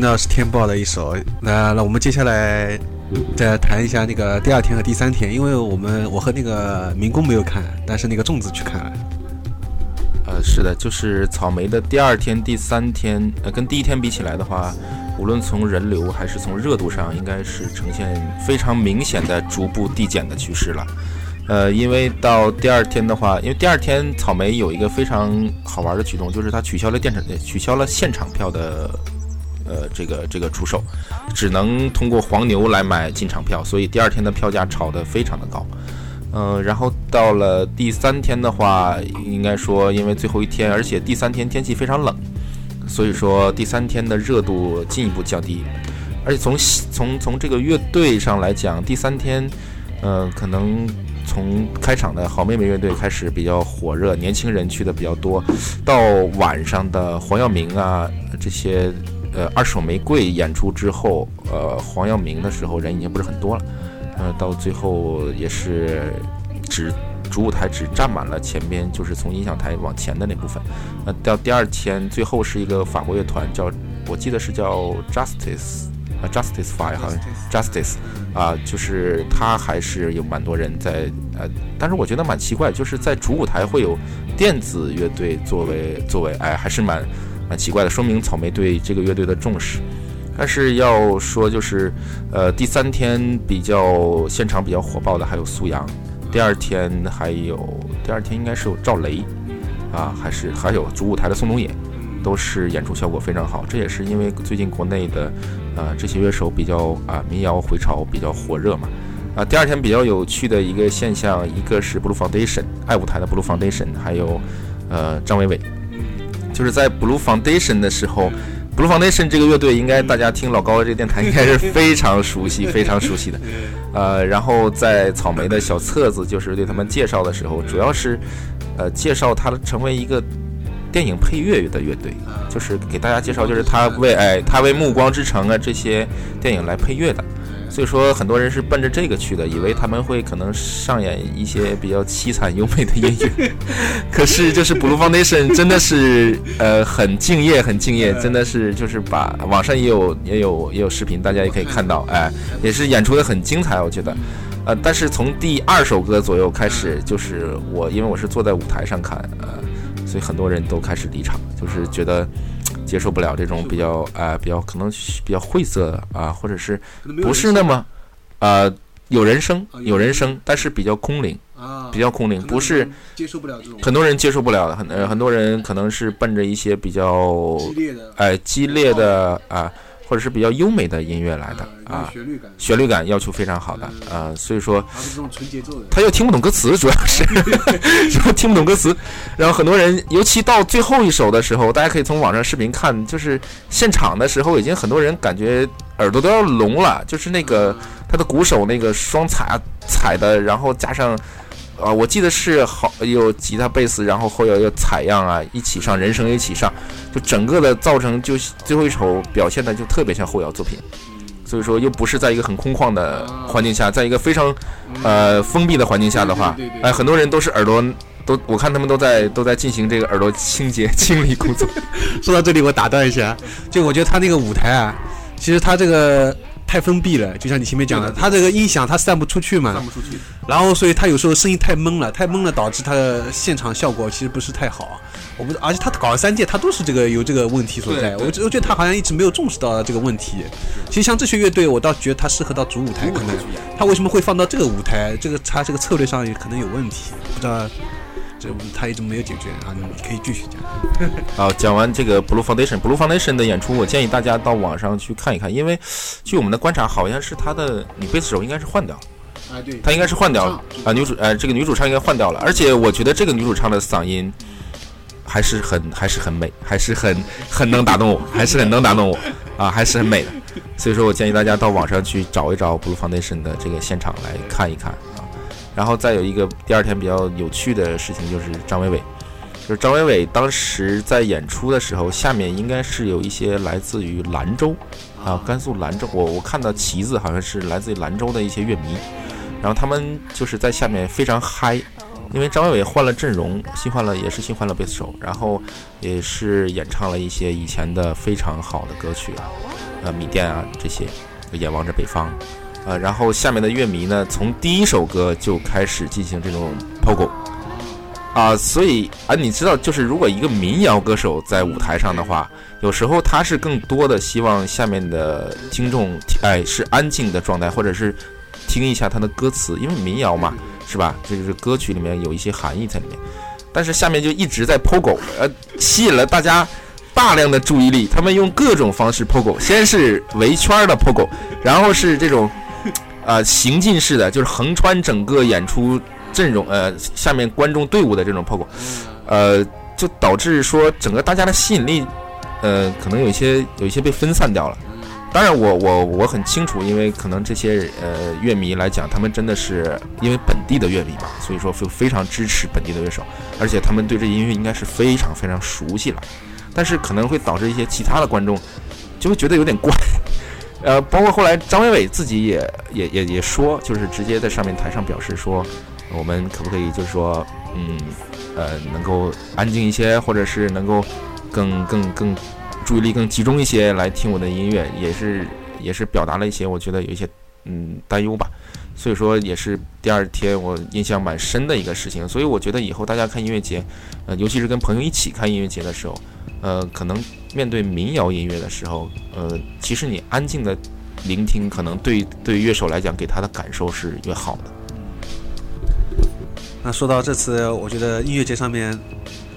听到是天豹的一首，那那我们接下来再谈一下那个第二天和第三天，因为我们我和那个民工没有看，但是那个粽子去看了。呃，是的，就是草莓的第二天、第三天，呃，跟第一天比起来的话，无论从人流还是从热度上，应该是呈现非常明显的逐步递减的趋势了。呃，因为到第二天的话，因为第二天草莓有一个非常好玩的举动，就是它取消了电场，取消了现场票的，呃，这个这个出售，只能通过黄牛来买进场票，所以第二天的票价炒得非常的高。嗯，然后到了第三天的话，应该说因为最后一天，而且第三天天气非常冷，所以说第三天的热度进一步降低。而且从从从这个乐队上来讲，第三天，呃，可能从开场的好妹妹乐队开始比较火热，年轻人去的比较多，到晚上的黄耀明啊这些呃二手玫瑰演出之后，呃黄耀明的时候人已经不是很多了。呃，到最后也是只主舞台只占满了前边，就是从音响台往前的那部分。那到第二天最后是一个法国乐团，叫我记得是叫 Justice 啊 Justice Fire 好像 Justice 啊，就是他还是有蛮多人在呃，但是我觉得蛮奇怪，就是在主舞台会有电子乐队作为作为哎，还是蛮蛮奇怪的，说明草莓对这个乐队的重视。但是要说就是，呃，第三天比较现场比较火爆的还有苏阳，第二天还有第二天应该是有赵雷，啊，还是还有主舞台的宋冬野，都是演出效果非常好。这也是因为最近国内的，呃，这些乐手比较啊民谣回潮比较火热嘛。啊，第二天比较有趣的一个现象，一个是 Blue Foundation 爱舞台的 Blue Foundation，还有呃张伟伟，就是在 Blue Foundation 的时候。Blue Foundation 这个乐队，应该大家听老高的这个电台应该是 非常熟悉、非常熟悉的。呃，然后在草莓的小册子，就是对他们介绍的时候，主要是呃介绍他成为一个电影配乐的乐队，就是给大家介绍，就是他为哎他为《暮光之城》啊这些电影来配乐的。所以说，很多人是奔着这个去的，以为他们会可能上演一些比较凄惨优美的音乐。可是，就是 Blue Foundation 真的是呃很敬业，很敬业，真的是就是把网上也有也有也有视频，大家也可以看到，哎，也是演出的很精彩，我觉得。呃，但是从第二首歌左右开始，就是我因为我是坐在舞台上看，呃，所以很多人都开始离场，就是觉得接受不了这种比较啊、比较可能比较晦涩啊、或者是不是那么呃有人声有人声，但是比较空灵，啊比较空灵，不是接受不了这种。很多人接受不了的，很呃很多人可能是奔着一些比较烈的。哎激烈的啊、或者是比较优美的音乐来的啊。旋律感，旋律感要求非常好的啊、所以说。他又听不懂歌词，主要是 主要听不懂歌词。然后很多人，尤其到最后一首的时候，大家可以从网上视频看，就是现场的时候，已经很多人感觉耳朵都要聋了，就是那个他的鼓手那个双踩啊踩的，然后加上。啊，我记得是好有吉他、贝斯，然后后有有采样啊，一起上，人声一起上，就整个的造成就最后一首表现的就特别像后摇作品，所以说又不是在一个很空旷的环境下，在一个非常呃封闭的环境下的话哎，很多人都是耳朵都，我看他们都在都在进行这个耳朵清洁清理工作。说到这里，我打断一下，就我觉得他那个舞台啊，其实他这个太封闭了，就像你前面讲的，他这个音响它散不出去嘛，散不出去。然后所以他有时候声音太闷了，太闷了，导致他的现场效果其实不是太好。我不，而且他搞了三届，他都是这个有这个问题所在。我我觉得他好像一直没有重视到这个问题。其实像这些乐队，我倒觉得他适合到主舞台，可能他为什么会放到这个舞台？这个他这个策略上也可能有问题，不知道这他一直没有解决啊。你可以继续讲。好，讲完这个 Blue Foundation，Blue Foundation 的演出，我建议大家到网上去看一看，因为据我们的观察，好像是他的女贝斯手应该是换掉了。啊，对，她应该是换掉了啊，女主呃，这个女主唱应该换掉了，而且我觉得这个女主唱的嗓音还是很还是很美，还是很很能打动我，还是很能打动我啊，还是很美的。所以说我建议大家到网上去找一找 Blue Foundation 的这个现场来看一看啊。然后再有一个第二天比较有趣的事情就是张伟伟，就是张伟伟当时在演出的时候，下面应该是有一些来自于兰州啊，甘肃兰州，我我看到旗子好像是来自于兰州的一些乐迷。然后他们就是在下面非常嗨，因为张伟伟换了阵容，新换了也是新换了贝斯手，然后也是演唱了一些以前的非常好的歌曲啊，呃，米店啊这些，眼望着北方，呃，然后下面的乐迷呢，从第一首歌就开始进行这种 pogo。啊，所以啊，你知道，就是如果一个民谣歌手在舞台上的话，有时候他是更多的希望下面的听众，哎，是安静的状态，或者是听一下他的歌词，因为民谣嘛，是吧？这就是歌曲里面有一些含义在里面。但是下面就一直在 pogo，呃，吸引了大家大量的注意力。他们用各种方式 pogo，先是围圈的 pogo，然后是这种啊、行进式的，就是横穿整个演出阵容，呃，下面观众队伍的这种 pogo，呃，就导致说整个大家的吸引力，呃，可能有一些有一些被分散掉了。当然我，我我很清楚，因为可能这些呃乐迷来讲，他们真的是因为本地的乐迷嘛，所以说就非常支持本地的乐手，而且他们对这音乐应该是非常非常熟悉了。但是可能会导致一些其他的观众就会觉得有点怪。呃，包括后来张伟伟自己也也也也说，就是直接在上面台上表示说，我们可不可以就是说，嗯，呃，能够安静一些，或者是能够更更更注意力更集中一些来听我的音乐，也是也是表达了一些我觉得有一些嗯担忧吧。所以说也是第二天我印象蛮深的一个事情。所以我觉得以后大家看音乐节，呃，尤其是跟朋友一起看音乐节的时候，呃，可能面对民谣音乐的时候，呃，其实你安静的聆听，可能对对乐手来讲，给他的感受是越好的。那说到这次，我觉得音乐节上面，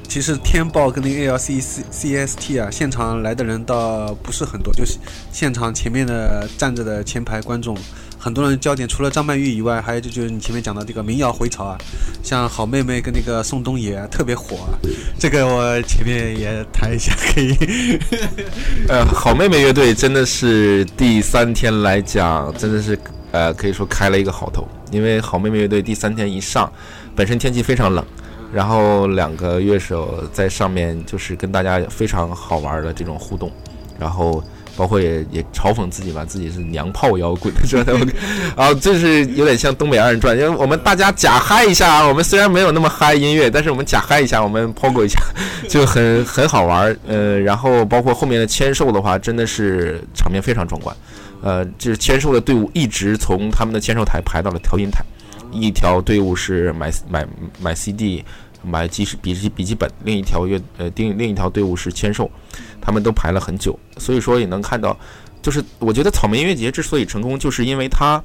其实天豹跟那个 ALC C CST 啊，现场来的人倒不是很多，就是现场前面的站着的前排观众很多人焦点除了张曼玉以外，还有就就是你前面讲的这个民谣回潮啊，像好妹妹跟那个宋冬野、特别火啊。这个我前面也谈一下，可以。呃，好妹妹乐队真的是第三天来讲，真的是呃可以说开了一个好头，因为好妹妹乐队第三天一上，本身天气非常冷，然后两个乐手在上面就是跟大家非常好玩的这种互动，然后包括也也嘲讽自己吧，自己是娘炮摇滚，是吧？啊，这是有点像东北二人转，因为我们大家假嗨一下啊，我们虽然没有那么嗨音乐，但是我们假嗨一下，我们 pogo 一下，就很 很好玩儿。呃，然后包括后面的签售的话，真的是场面非常壮观。呃，就是签售的队伍一直从他们的签售台排到了调音台，一条队伍是买买买 CD。买记事笔记笔记本，另一条乐呃另另一条队伍是签售，他们都排了很久，所以说也能看到，就是我觉得草莓音乐节之所以成功，就是因为它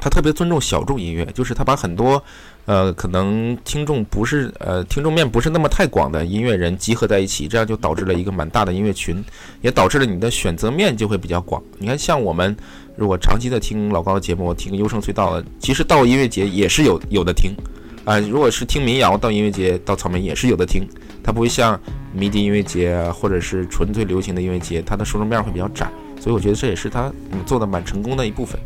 它特别尊重小众音乐，就是它把很多呃可能听众不是呃听众面不是那么太广的音乐人集合在一起，这样就导致了一个蛮大的音乐群，也导致了你的选择面就会比较广。你看，像我们如果长期的听老高的节目，听优胜隧道，其实到音乐节也是有有的听。啊、如果是听民谣到音乐节到草莓也是有的听，它不会像迷笛音乐节啊或者是纯粹流行的音乐节，它的受众面会比较窄，所以我觉得这也是它嗯做的蛮成功的一部分。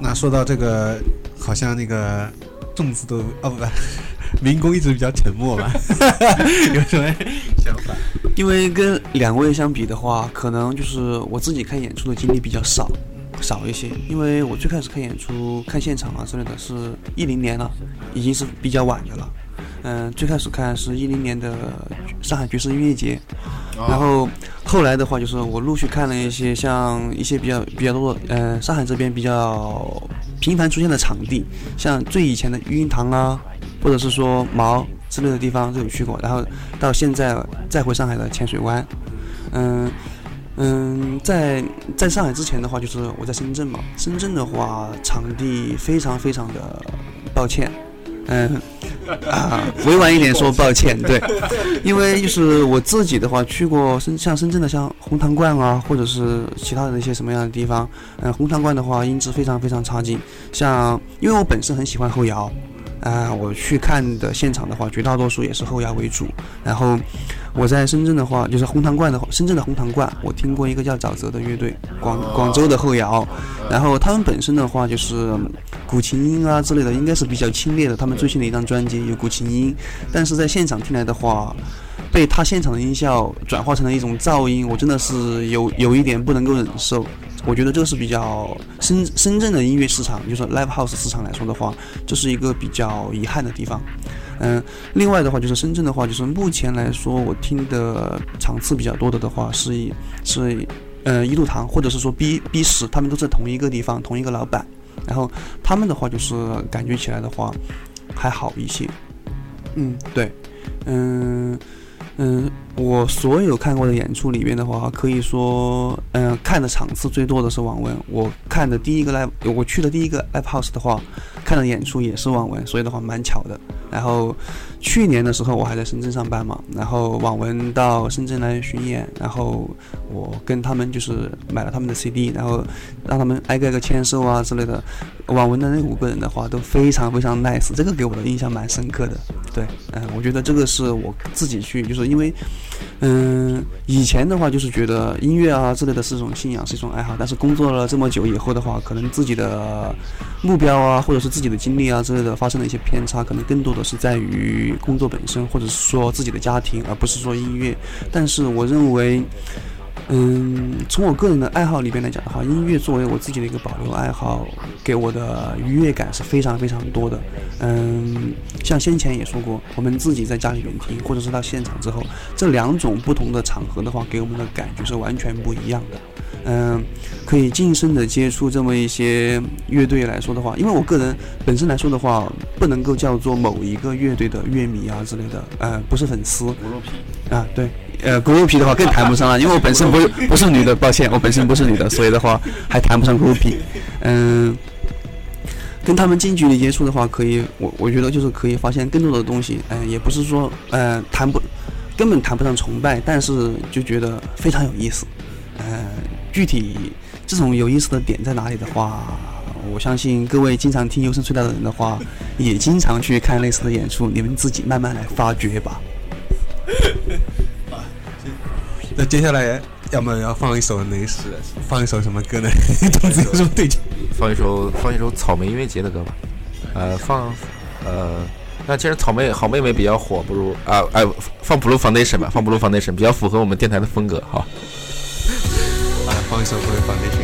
那说到这个，好像那个粽子都哦不不，民工一直比较沉默吧？有什么想法？因为跟两位相比的话，可能就是我自己看演出的经历比较少，少一些。因为我最开始看演出、看现场啊之类的，是一零年了，已经是比较晚的了。嗯，最开始看是一零年的上海爵士音乐节，然后后来的话就是我陆续看了一些像一些比较比较多的，呃，上海这边比较频繁出现的场地，像最以前的育婴堂啊，或者是说毛之类的地方都有去过，然后到现在再回上海的浅水湾，嗯嗯，在在上海之前的话，就是我在深圳嘛，深圳的话场地非常非常的抱歉，嗯啊，委婉一点说抱歉，对，因为就是我自己的话去过深像深圳的像红糖罐啊，或者是其他的一些什么样的地方，嗯，红糖罐的话音质非常非常差劲，像因为我本身很喜欢后摇。啊、我去看的现场的话，绝大多数也是后摇为主。然后我在深圳的话，就是红糖罐的话，深圳的红糖罐，我听过一个叫沼泽的乐队，广广州的后摇。然后他们本身的话，就是古琴音啊之类的，应该是比较清冽的。他们最新的一张专辑有古琴音，但是在现场听来的话，被他现场的音效转化成了一种噪音，我真的是有有一点不能够忍受。我觉得这个是比较深深圳的音乐市场，就是 live house 市场来说的话，这是一个比较遗憾的地方。嗯，另外的话就是深圳的话，就是目前来说我听的场次比较多的的话是以是呃一路堂或者是说 B B 十，他们都在同一个地方，同一个老板，然后他们的话就是感觉起来的话还好一些。嗯，对，嗯嗯，我所有看过的演出里面的话，可以说，嗯、看的场次最多的是网文。我看的第一个 live，我去的第一个 live house 的话，看的演出也是网文，所以的话蛮巧的。然后去年的时候我还在深圳上班嘛，然后网文到深圳来巡演，然后我跟他们就是买了他们的 CD，然后让他们挨个挨个签售啊之类的。网文的那五个人的话都非常非常 nice，这个给我的印象蛮深刻的。对，嗯、我觉得这个是我自己去，就是因为，嗯，以前的话就是觉得音乐啊之类的是一种信仰，是一种爱好，但是工作了这么久以后的话，可能自己的目标啊，或者是自己的经历啊之类的发生了一些偏差，可能更多的是在于工作本身，或者是说自己的家庭，而不是说音乐。但是我认为。嗯，从我个人的爱好里边来讲的话，音乐作为我自己的一个保留爱好，给我的愉悦感是非常非常多的。嗯，像先前也说过，我们自己在家里面听，或者是到现场之后，这两种不同的场合的话，给我们的感觉是完全不一样的。嗯，可以近身的接触这么一些乐队来说的话，因为我个人本身来说的话，不能够叫做某一个乐队的乐迷啊之类的，呃，不是粉丝。啊，对，呃，公牛皮的话更谈不上了，因为我本身不不是女的。抱歉，我本身不是女的，所以的话还谈不上公牛皮。嗯，跟他们近距离接触的话，可以我我觉得就是可以发现更多的东西。嗯，也不是说，嗯，谈不根本谈不上崇拜，但是就觉得非常有意思。嗯，具体这种有意思的点在哪里的话，我相信各位经常听优生隧道的人的话，也经常去看类似的演出，你们自己慢慢来发掘吧。那接下来，要么要放一首雷诗，放一首什么歌呢？脑子 有什么对劲？放一首，放一首草莓音乐节的歌吧。呃，放，呃，那既然草莓好妹妹比较火，不如啊哎，放《Blue Foundation》吧，放《Blue Foundation》比较符合我们电台的风格，好。哎，放一首《Blue Foundation》。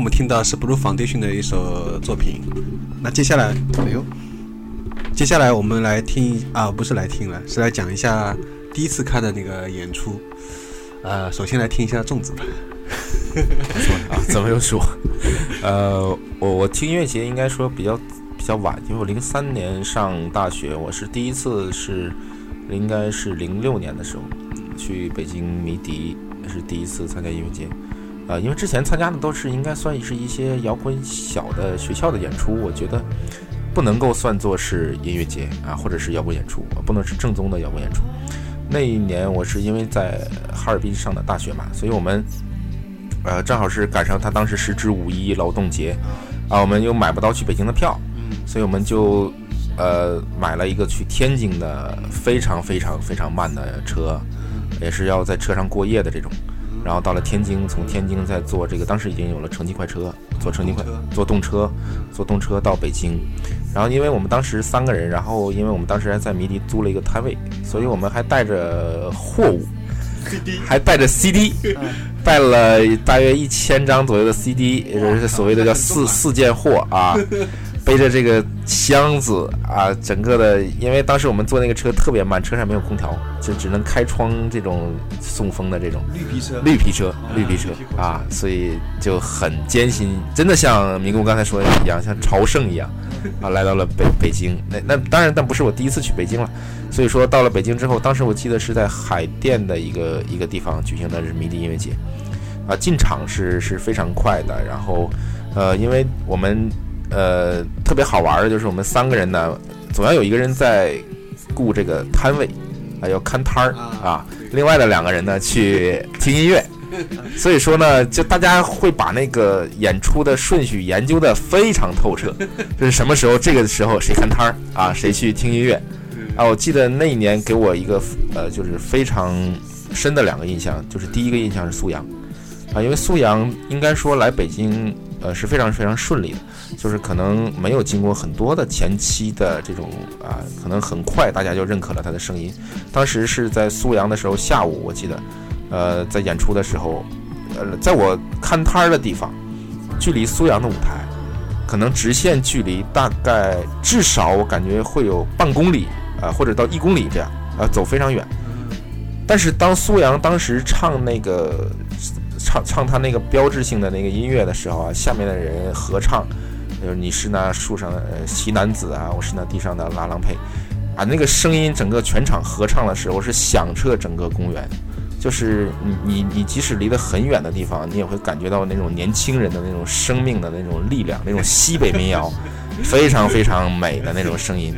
我们听到是 Blue Foundation 的一首作品。那接下来，哎呦，接下来我们来听啊，不是来听了，是来讲一下第一次看的那个演出。呃，首先来听一下粽子吧。啊，怎么又是我？呃，我我听音乐节应该说比较比较晚，因为我零三年上大学，我是第一次是应该是零六年的时候去北京迷笛，是第一次参加音乐节。啊，因为之前参加的都是应该算是一些摇滚小的学校的演出，我觉得不能够算作是音乐节啊，或者是摇滚演出，不能是正宗的摇滚演出。那一年我是因为在哈尔滨上的大学嘛，所以我们呃正好是赶上他当时时值五一劳动节啊，我们又买不到去北京的票，所以我们就呃买了一个去天津的非常非常非常慢的车，也是要在车上过夜的这种。然后到了天津，从天津再坐这个，当时已经有了城际快车，坐城际快，坐动车，坐动车到北京。然后因为我们当时三个人，然后因为我们当时还在迷笛租了一个摊位，所以我们还带着货物，还带着 CD，带了大约一千张左右的 CD，也就是所谓的叫四四件货啊。背着这个箱子啊，整个的，因为当时我们坐那个车特别慢，车上没有空调，就只能开窗这种送风的这种绿皮车绿皮车，绿皮车啊，所以就很艰辛，真的像民工刚才说的一样，像朝圣一样 啊，来到了北北京。那那当然，但不是我第一次去北京了，所以说到了北京之后，当时我记得是在海淀的一个一个地方举行的是迷笛音乐节，啊，进场是是非常快的，然后呃，因为我们。呃，特别好玩的就是我们三个人呢，总要有一个人在顾这个摊位，啊，要看摊儿啊。另外的两个人呢去听音乐，所以说呢，就大家会把那个演出的顺序研究的非常透彻，就是什么时候这个时候谁看摊儿啊，谁去听音乐啊。我记得那一年给我一个呃，就是非常深的两个印象，就是第一个印象是苏阳啊，因为苏阳应该说来北京呃是非常非常顺利的。就是可能没有经过很多的前期的这种啊，可能很快大家就认可了他的声音。当时是在苏阳的时候，下午我记得，呃，在演出的时候，呃，在我看摊儿的地方，距离苏阳的舞台，可能直线距离大概至少我感觉会有半公里啊，或者到一公里这样啊，走非常远。但是当苏阳当时唱那个唱唱他那个标志性的那个音乐的时候啊，下面的人合唱。就是你是那树上的西南子啊，我是那地上的拉郎配，啊，那个声音整个全场合唱的时候是响彻整个公园，就是你你你即使离得很远的地方，你也会感觉到那种年轻人的那种生命的那种力量，那种西北民谣，非常非常美的那种声音，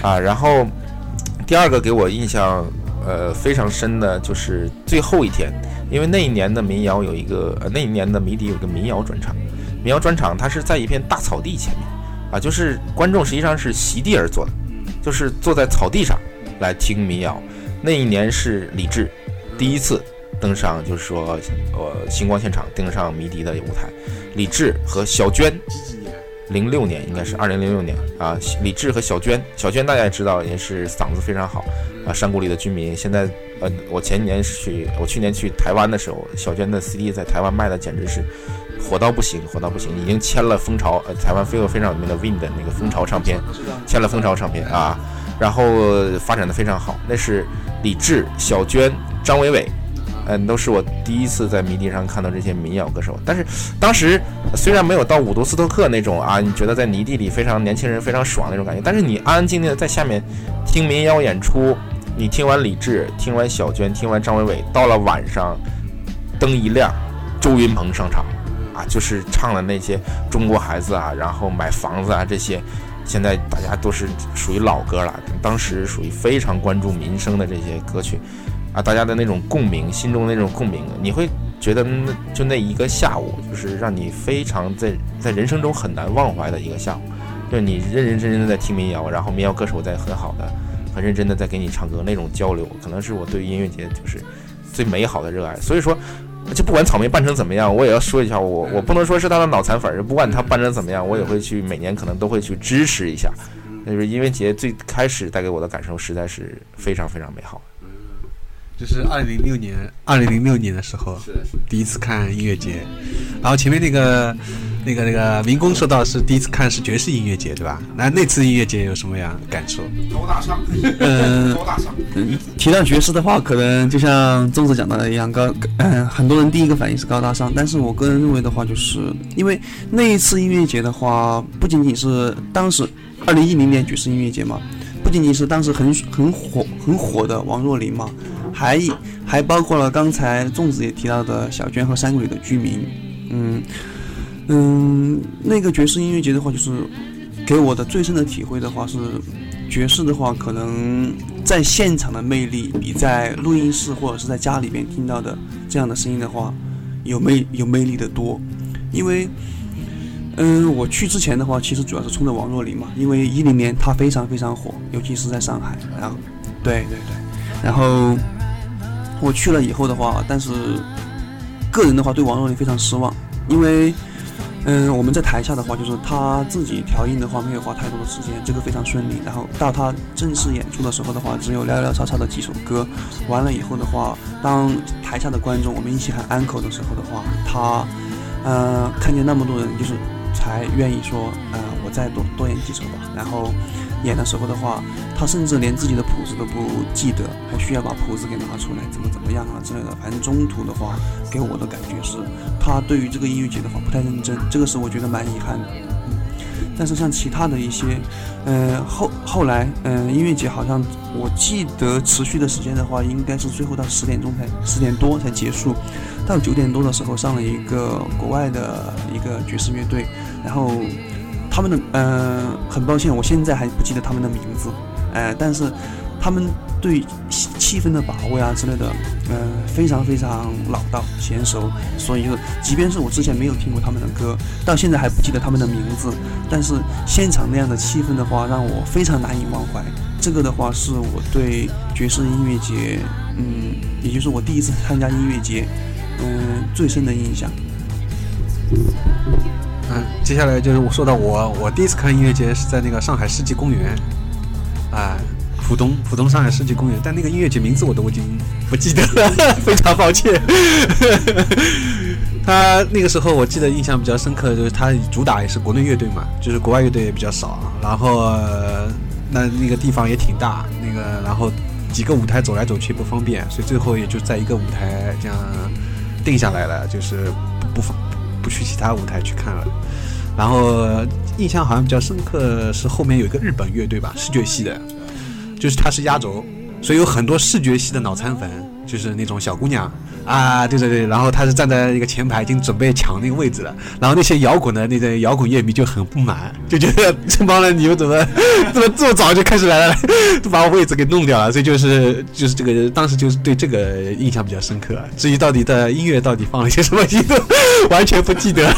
啊，然后第二个给我印象呃非常深的就是最后一天，因为那一年的民谣有一个呃那一年的迷笛有个民谣专场。民谣专场，它是在一片大草地前面，啊，就是观众实际上是席地而坐的，就是坐在草地上来听民谣。那一年是李志第一次登上，就是说，呃，星光现场登上迷笛的舞台。李志和小娟，零六年应该是二零零六年啊。李志和小娟，小娟大家也知道，也是嗓子非常好啊。山谷里的居民，现在，呃，我前年去，我去年去台湾的时候，小娟的 CD 在台湾卖的简直是。火到不行，火到不行，已经签了蜂巢，呃，台湾非常非常有名的 Wind 那个蜂巢唱片，签了蜂巢唱片啊，然后发展的非常好。那是李志、小娟、张伟伟，嗯，都是我第一次在迷笛上看到这些民谣歌手。但是当时虽然没有到伍多斯托克那种啊，你觉得在泥地里非常年轻人非常爽那种感觉，但是你安安静静的在下面听民谣演出，你听完李志，听完小娟，听完张伟伟，到了晚上灯一亮，周云鹏上场。啊，就是唱了那些中国孩子啊，然后买房子啊这些，现在大家都是属于老歌了。当时属于非常关注民生的这些歌曲，啊，大家的那种共鸣，心中那种共鸣，你会觉得那就那一个下午，就是让你非常在在人生中很难忘怀的一个下午，就你认认真真的在听民谣，然后民谣歌手在很好的、很认真的在给你唱歌，那种交流，可能是我对音乐节就是最美好的热爱。所以说。就不管草莓办成怎么样，我也要说一下，我我不能说是他的脑残粉，不管他办成怎么样，我也会去每年可能都会去支持一下。那就是音乐节最开始带给我的感受实在是非常非常美好。就是二零零六年，二零零六年的时候，第一次看音乐节，然后前面那个那个那个民工说到是第一次看是爵士音乐节对吧？那那次音乐节有什么样的感受？高大上，嗯高大上。嗯，提到爵士的话，可能就像粽子讲到的一样，高，嗯、很多人第一个反应是高大上，但是我个人认为的话，就是因为那一次音乐节的话，不仅仅是当时二零一零年爵士音乐节嘛，不仅仅是当时很很火很火的王若琳嘛，还还包括了刚才粽子也提到的小娟和山谷里的居民，嗯嗯，那个爵士音乐节的话，就是给我的最深的体会的话是，爵士的话可能在现场的魅力比在录音室或者是在家里边听到的这样的声音的话，有魅有魅力的多，因为。嗯，我去之前的话，其实主要是冲着王若琳嘛，因为一零年她非常非常火，尤其是在上海。然后，对对对，然后我去了以后的话，但是个人的话对王若琳非常失望，因为嗯我们在台下的话，就是她自己调音的话没有花太多的时间，这个非常顺利。然后到她正式演出的时候的话，只有寥寥草草的几首歌。完了以后的话，当台下的观众我们一起喊 uncle 的时候的话，她呃看见那么多人，就是才愿意说，呃，我再多多演几首吧。然后演的时候的话，他甚至连自己的谱子都不记得，还需要把谱子给拿出来，怎么怎么样啊之类的。反正中途的话，给我的感觉是，他对于这个音乐节的话不太认真，这个是我觉得蛮遗憾的。嗯，但是像其他的一些，呃，后后来，嗯、音乐节好像我记得持续的时间的话，应该是最后到十点钟才十点多才结束。到九点多的时候上了一个国外的一个爵士乐队，然后他们的呃，很抱歉，我现在还不记得他们的名字，呃，但是他们对气氛的把握呀之类的，呃，非常非常老道娴熟，所以就即便是我之前没有听过他们的歌，到现在还不记得他们的名字，但是现场那样的气氛的话，让我非常难以忘怀。这个的话是我对爵士音乐节，嗯，也就是我第一次参加音乐节，嗯，最深的印象。接下来就是我说到我，我第一次看音乐节是在那个上海世纪公园，啊、浦东浦东上海世纪公园，但那个音乐节名字我都已经不记得了，非常抱歉。他那个时候我记得印象比较深刻就是他主打也是国内乐队嘛，就是国外乐队也比较少，然后、那那个地方也挺大，那个然后几个舞台走来走去不方便，所以最后也就在一个舞台这样定下来了，就是不不不去其他舞台去看了。然后印象好像比较深刻是后面有一个日本乐队吧，视觉系的，就是他是压轴，所以有很多视觉系的脑残粉，就是那种小姑娘啊，对对对，然后他是站在一个前排，已经准备抢那个位置了。然后那些摇滚的那个摇滚乐迷就很不满，就觉得这帮人你们怎么 怎么这么早就开始来了，就把我位置给弄掉了。所以就是就是这个当时就是对这个印象比较深刻。至于到底的音乐到底放了些什么音，完全不记得。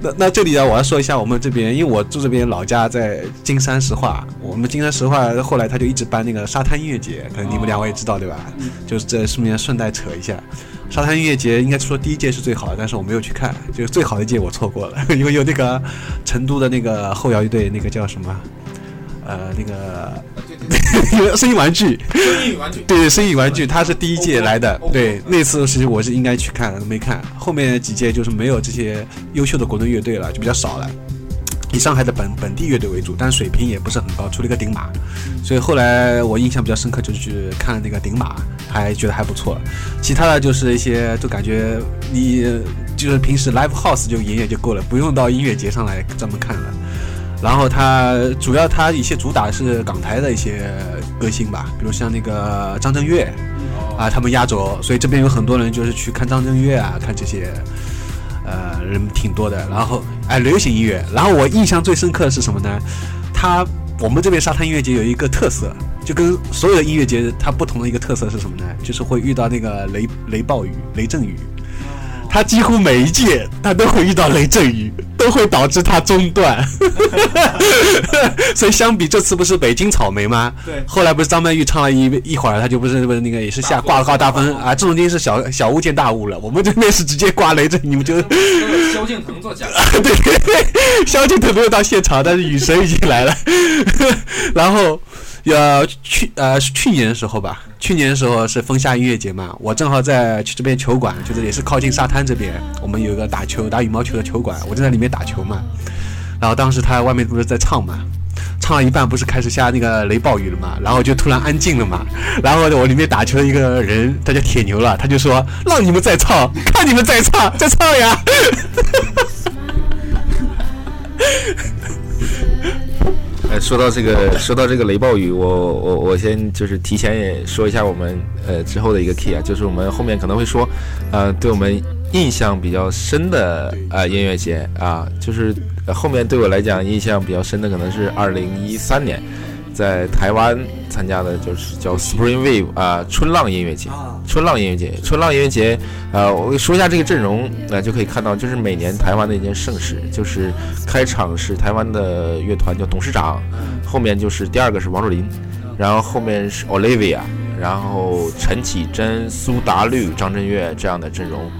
那那这里呢，我要说一下我们这边，因为我住这边老家在金山石化，我们金山石化后来他就一直办那个沙滩音乐节，可能你们两位也知道对吧？就是在顺便顺带扯一下，沙滩音乐节应该说第一届是最好的，但是我没有去看，就是最好的一届我错过了，因为有那个成都的那个后摇乐队，那个叫什么？呃，那个声音玩具，声音玩具，对，声音玩具，他是第一届来的，对，那次其实我是应该去看的，没看。后面几届就是没有这些优秀的国内乐队了，就比较少了，以上海的本本地乐队为主，但水平也不是很高，出了一个顶马。所以后来我印象比较深刻，就是去看那个顶马，还觉得还不错。其他的就是一些，就感觉你就是平时 live house 就演演就够了，不用到音乐节上来专门看了。然后他主要他一些主打是港台的一些歌星吧，比如像那个张震岳啊，他们压轴，所以这边有很多人就是去看张震岳啊，看这些，呃，人挺多的。然后哎，流行音乐，然后我印象最深刻的是什么呢？它我们这边沙滩音乐节有一个特色，就跟所有的音乐节它不同的一个特色是什么呢？就是会遇到那个雷雷暴雨、雷阵雨。他几乎每一届他都会遇到雷阵雨，都会导致他中断。所以相比这次不是北京草莓吗？对后来不是张曼玉唱了一一会儿，他就不是不是那个也是下挂挂大风啊，这种已经是小小巫见大巫了。我们这边是直接挂雷阵，你们就 萧敬腾做假 对，萧敬腾没有到现场，但是雨神已经来了。然后要去呃是去年的时候吧，去年的时候是风夏音乐节嘛，我正好在去这边球馆，就是也是靠近沙滩这边，我们有一个打球打羽毛球的球馆，我正在里面打球嘛。然后当时他外面不是在唱嘛，唱了一半不是开始下那个雷暴雨了嘛，然后就突然安静了嘛。然后我里面打球的一个人，他叫铁牛了，他就说让你们再唱，看你们再唱，再唱呀。呃，说到这个，说到这个雷暴雨，我我我先就是提前也说一下我们呃之后的一个 key 啊，就是我们后面可能会说，呃，对我们印象比较深的呃音乐节啊，就是、后面对我来讲印象比较深的可能是二零一三年在台湾参加的，就是叫 Spring Wave 啊、春浪音乐节。春浪音乐节，春浪音乐节，呃，我说一下这个阵容，呃，就可以看到，就是每年台湾的一件盛事，就是开场是台湾的乐团叫董事长，后面就是第二个是王若琳，然后后面是 Olivia，然后陈绮贞、苏打绿、张震岳这样的阵容，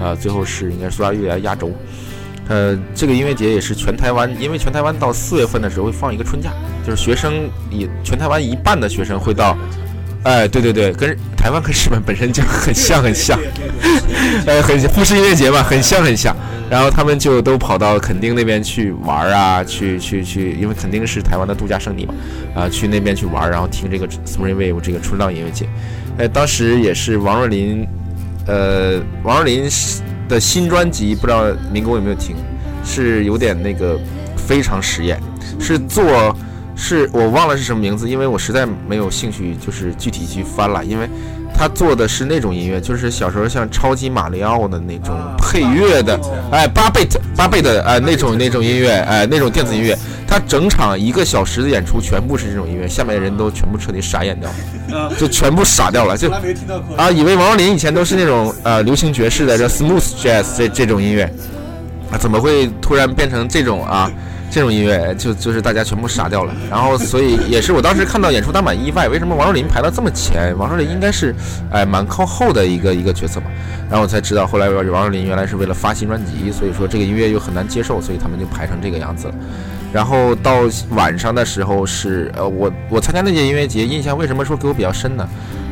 呃，最后是应该是苏打绿来压轴。呃，这个音乐节也是全台湾，因为全台湾到四月份的时候会放一个春假，就是学生以全台湾一半的学生会到，哎，对对对，跟台湾跟日本本身就很像很像，呃，很富士音乐节嘛，很像很像。然后他们就都跑到垦丁那边去玩啊，去去去，因为垦丁是台湾的度假胜地嘛，啊、去那边去玩，然后听这个 Spring Wave 这个春浪音乐节。哎，当时也是王若琳，呃，王若琳的新专辑，不知道民工有没有听，是有点那个非常实验，是做。是我忘了是什么名字，因为我实在没有兴趣，就是具体去翻了，因为他做的是那种音乐，就是小时候像超级马里奥的那种配乐的，哎，八倍八倍的哎那种那种音乐，哎那种电子音乐，他整场一个小时的演出全部是这种音乐，下面的人都全部彻底傻眼掉了，就全部傻掉了，就啊，以为王若琳以前都是那种呃流行爵士的这 smooth jazz 这这种音乐，啊，怎么会突然变成这种啊？这种音乐就就是大家全部傻掉了，然后所以也是我当时看到演出，当蛮意外，为什么王若琳排到这么前？王若琳应该是哎蛮靠后的一个一个角色嘛，然后我才知道后来王若琳原来是为了发新专辑，所以说这个音乐又很难接受，所以他们就排成这个样子了。然后到晚上的时候是呃我我参加那届音乐节，印象为什么说给我比较深呢？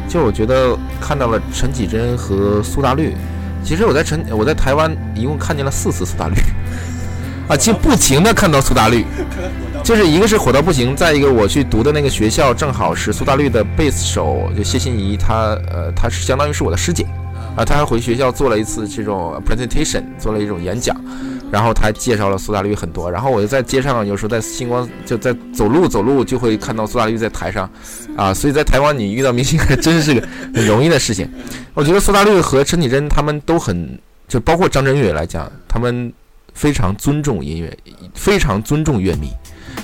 就我觉得看到了陈绮贞和苏打绿，其实我在陈我在台湾一共看见了四次苏打绿。啊，就不停的看到苏打绿，就是一个是火到不行，再一个我去读的那个学校正好是苏打绿的贝斯手，就谢欣怡，她呃她是相当于是我的师姐，啊，她还回学校做了一次这种 presentation，做了一种演讲，然后她还介绍了苏打绿很多，然后我就在街上有时候在星光就在走路走路就会看到苏打绿在台上，啊，所以在台湾你遇到明星还真是个 很容易的事情。我觉得苏打绿和陈绮贞他们都很，就包括张震岳来讲，他们。非常尊重音乐，非常尊重乐迷。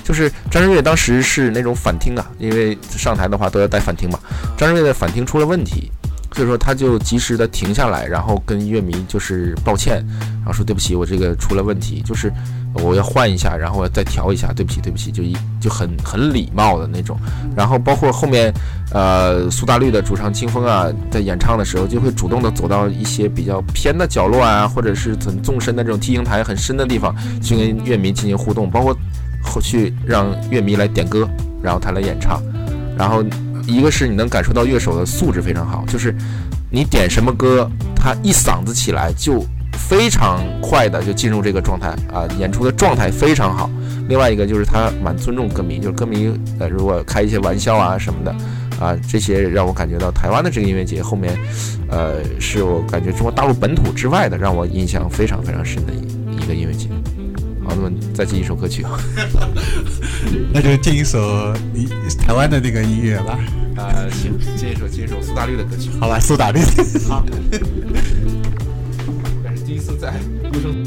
就是张震岳当时是那种反听啊，因为上台的话都要带反听嘛。张震岳的反听出了问题，所以说他就及时的停下来，然后跟乐迷就是抱歉，然后说对不起，我这个出了问题，就是我要换一下，然后我再调一下，对不起，对不起，就一就很很礼貌的那种。然后包括后面，呃，苏打绿的主唱清风啊，在演唱的时候就会主动的走到一些比较偏的角落啊，或者是很纵深的这种 T 型台很深的地方，去跟乐迷进行互动，包括后去让乐迷来点歌，然后他来演唱。然后一个是你能感受到乐手的素质非常好，就是你点什么歌，他一嗓子起来就非常快的就进入这个状态啊，演出的状态非常好。另外一个就是他蛮尊重歌迷，就是歌迷呃如果开一些玩笑啊什么的啊，这些让我感觉到台湾的这个音乐节后面，呃是我感觉中国大陆本土之外的让我印象非常非常深的一一个音乐节。好，那么再进一首歌曲啊，那就进一首你台湾的那个音乐吧，啊行，进一首进一首苏打绿的歌曲。好吧，苏打绿。好，但是第一次在录声。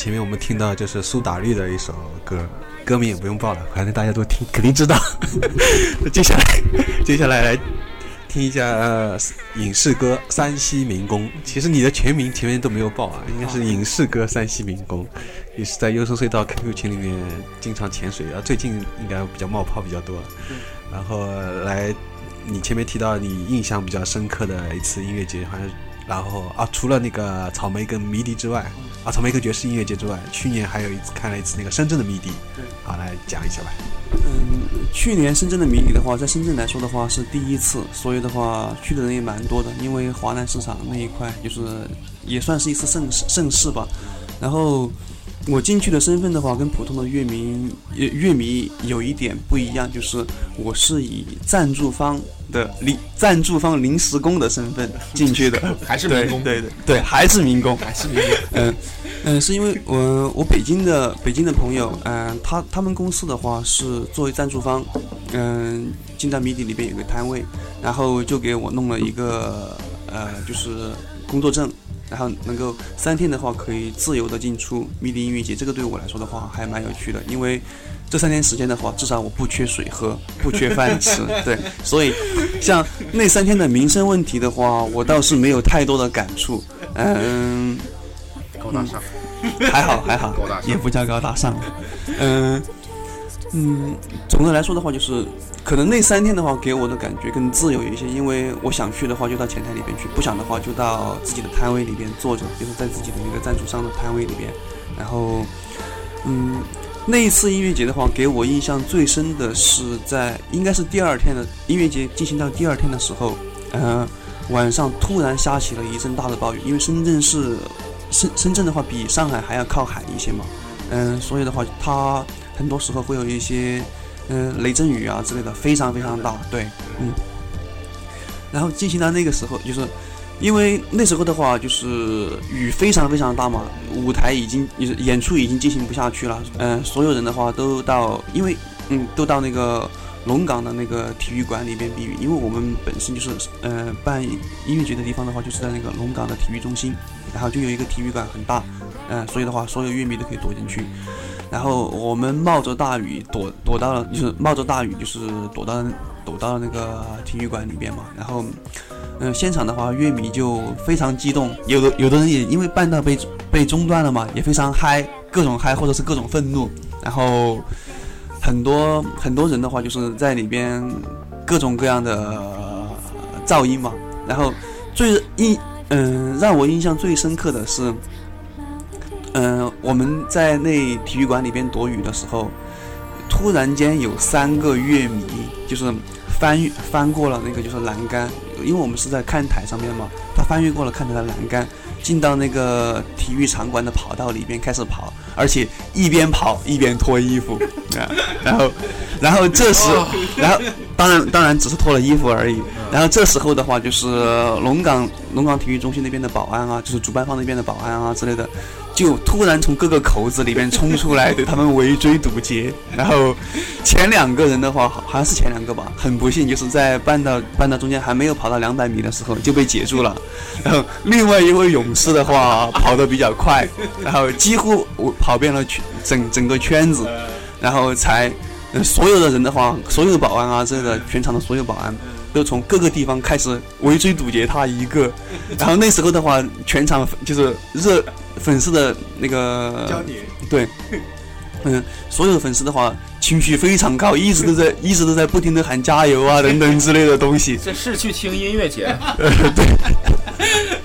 前面我们听到就是苏打绿的一首歌，歌名也不用报了，反正大家都听，肯定知道。接下来，接下来来听一下呃影视歌《山西民工》。其实你的全名前面都没有报啊，应该是影视歌《山西民工》，也是在优生隧道 QQ 群里面经常潜水啊，最近应该比较冒泡比较多。然后来，你前面提到你印象比较深刻的一次音乐节，好像然后啊，除了那个草莓跟迷笛之外，啊，草莓跟爵士音乐节之外，去年还有一次看了一次那个深圳的迷笛。对，好，来讲一下吧。嗯，去年深圳的迷笛的话，在深圳来说的话是第一次，所以的话去的人也蛮多的，因为华南市场那一块就是也算是一次盛事盛事吧。然后我进去的身份的话，跟普通的乐迷乐乐迷有一点不一样，就是我是以赞助方的临赞助方临时工的身份进去的，还是民工，对对对，还是民工，还是民工。嗯嗯，是因为我我北京的北京的朋友，嗯、他他们公司的话是作为赞助方，嗯、进到迷底里边有个摊位，然后就给我弄了一个呃，就是工作证，然后能够三天的话可以自由的进出迷笛音乐节，这个对我来说的话还蛮有趣的，因为这三天时间的话，至少我不缺水喝，不缺饭吃，对，所以像那三天的民生问题的话，我倒是没有太多的感触，嗯。高大上，还好还好高大，上也不叫高大上。嗯、嗯，总的来说的话，就是可能那三天的话，给我的感觉更自由一些，因为我想去的话就到前台里边去，不想的话就到自己的摊位里边坐着，就是在自己的一个赞助商的摊位里边。然后，嗯，那一次音乐节的话，给我印象最深的是在应该是第二天的音乐节进行到第二天的时候，呃，晚上突然下起了一阵大的暴雨，因为深圳是深深圳的话比上海还要靠海一些嘛，嗯、所以的话它。很多时候会有一些，嗯、雷阵雨啊之类的，非常非常大。对，嗯。然后进行到那个时候，就是因为那时候的话，就是雨非常非常大嘛，舞台已经就是演出已经进行不下去了。嗯、所有人的话都到，因为嗯，都到那个龙岗的那个体育馆里边避雨，因为我们本身就是呃办音乐节的地方的话，就是在那个龙岗的体育中心，然后就有一个体育馆很大，嗯、所以的话，所有乐迷都可以躲进去。然后我们冒着大雨躲躲到了，就是冒着大雨，就是躲到躲到了那个体育馆里边嘛。然后，嗯、现场的话，乐迷就非常激动，有的有的人也因为半道被被中断了嘛，也非常嗨，各种嗨或者是各种愤怒。然后很多很多人的话，就是在里边各种各样的噪音嘛。然后最印嗯、让我印象最深刻的是。嗯、我们在那体育馆里边躲雨的时候，突然间有三个乐迷就是翻翻过了那个就是栏杆，因为我们是在看台上面嘛，他翻越过了看台的栏杆，进到那个体育场馆的跑道里边开始跑，而且一边跑一边脱衣服 啊，然后，然后这时，然后当然当然只是脱了衣服而已，然后这时候的话就是龙岗龙岗体育中心那边的保安啊，就是主办方那边的保安啊之类的。就突然从各个口子里面冲出来，对他们围追堵截。然后前两个人的话，好好像是前两个吧，很不幸就是在半道半道中间还没有跑到两百米的时候就被截住了。然后另外一位勇士的话跑得比较快，然后几乎我跑遍了全整整个圈子，然后才、呃所有的人的话，所有的保安啊之类的，全场的所有保安。都从各个地方开始围追堵截他一个，然后那时候的话，全场就是热粉丝的那个焦点。对，嗯，所有的粉丝的话情绪非常高，一直都在 一直都在不停的喊加油啊等等之类的东西。这是去听音乐节，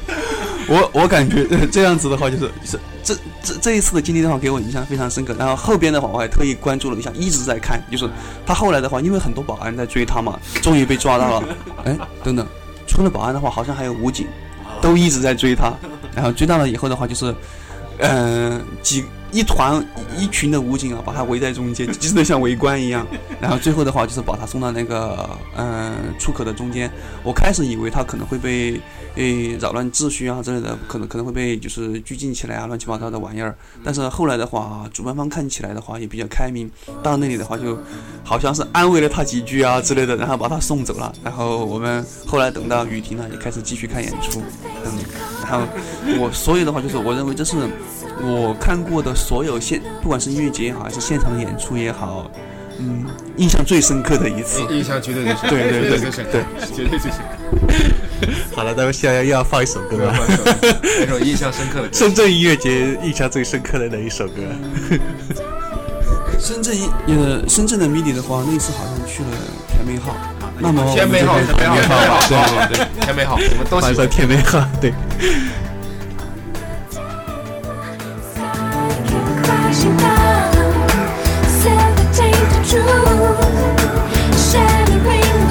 我我感觉、呃这样子的话，就是就是这这这一次的经历的话，给我印象非常深刻。然后后边的话，我还特意关注了一下，一直在看。就是他后来的话，因为很多保安在追他嘛，终于被抓到了。哎，等等，除了保安的话，好像还有武警，都一直在追他。然后追到了以后的话，就是，嗯、几一团一群的武警啊，把他围在中间，真的像围观一样。然后最后的话，就是把他送到那个嗯、出口的中间。我开始以为他可能会被诶扰乱秩序啊之类的，可能可能会被就是拘禁起来啊，乱七八糟的玩意儿。但是后来的话，主办方看起来的话也比较开明，到那里的话就好像是安慰了他几句啊之类的，然后把他送走了。然后我们后来等到雨停了，也开始继续看演出。嗯，然后我所以的话就是我认为这是我看过的所有现不管是音乐节也好，还是现场演出也好，嗯，印象最深刻的一次。印象绝对最深，对对对最深刻，对，绝对最深刻。好了，咱们现在又要放一首歌了。那首印象深刻的歌，深圳音乐节印象最深刻的哪一首歌？深圳音呃，深圳的迷你的话，那次好像去了甜美号。那么天美好，天美好，天美好，对对对，天美好，我们都喜欢。甜美号，对。the rain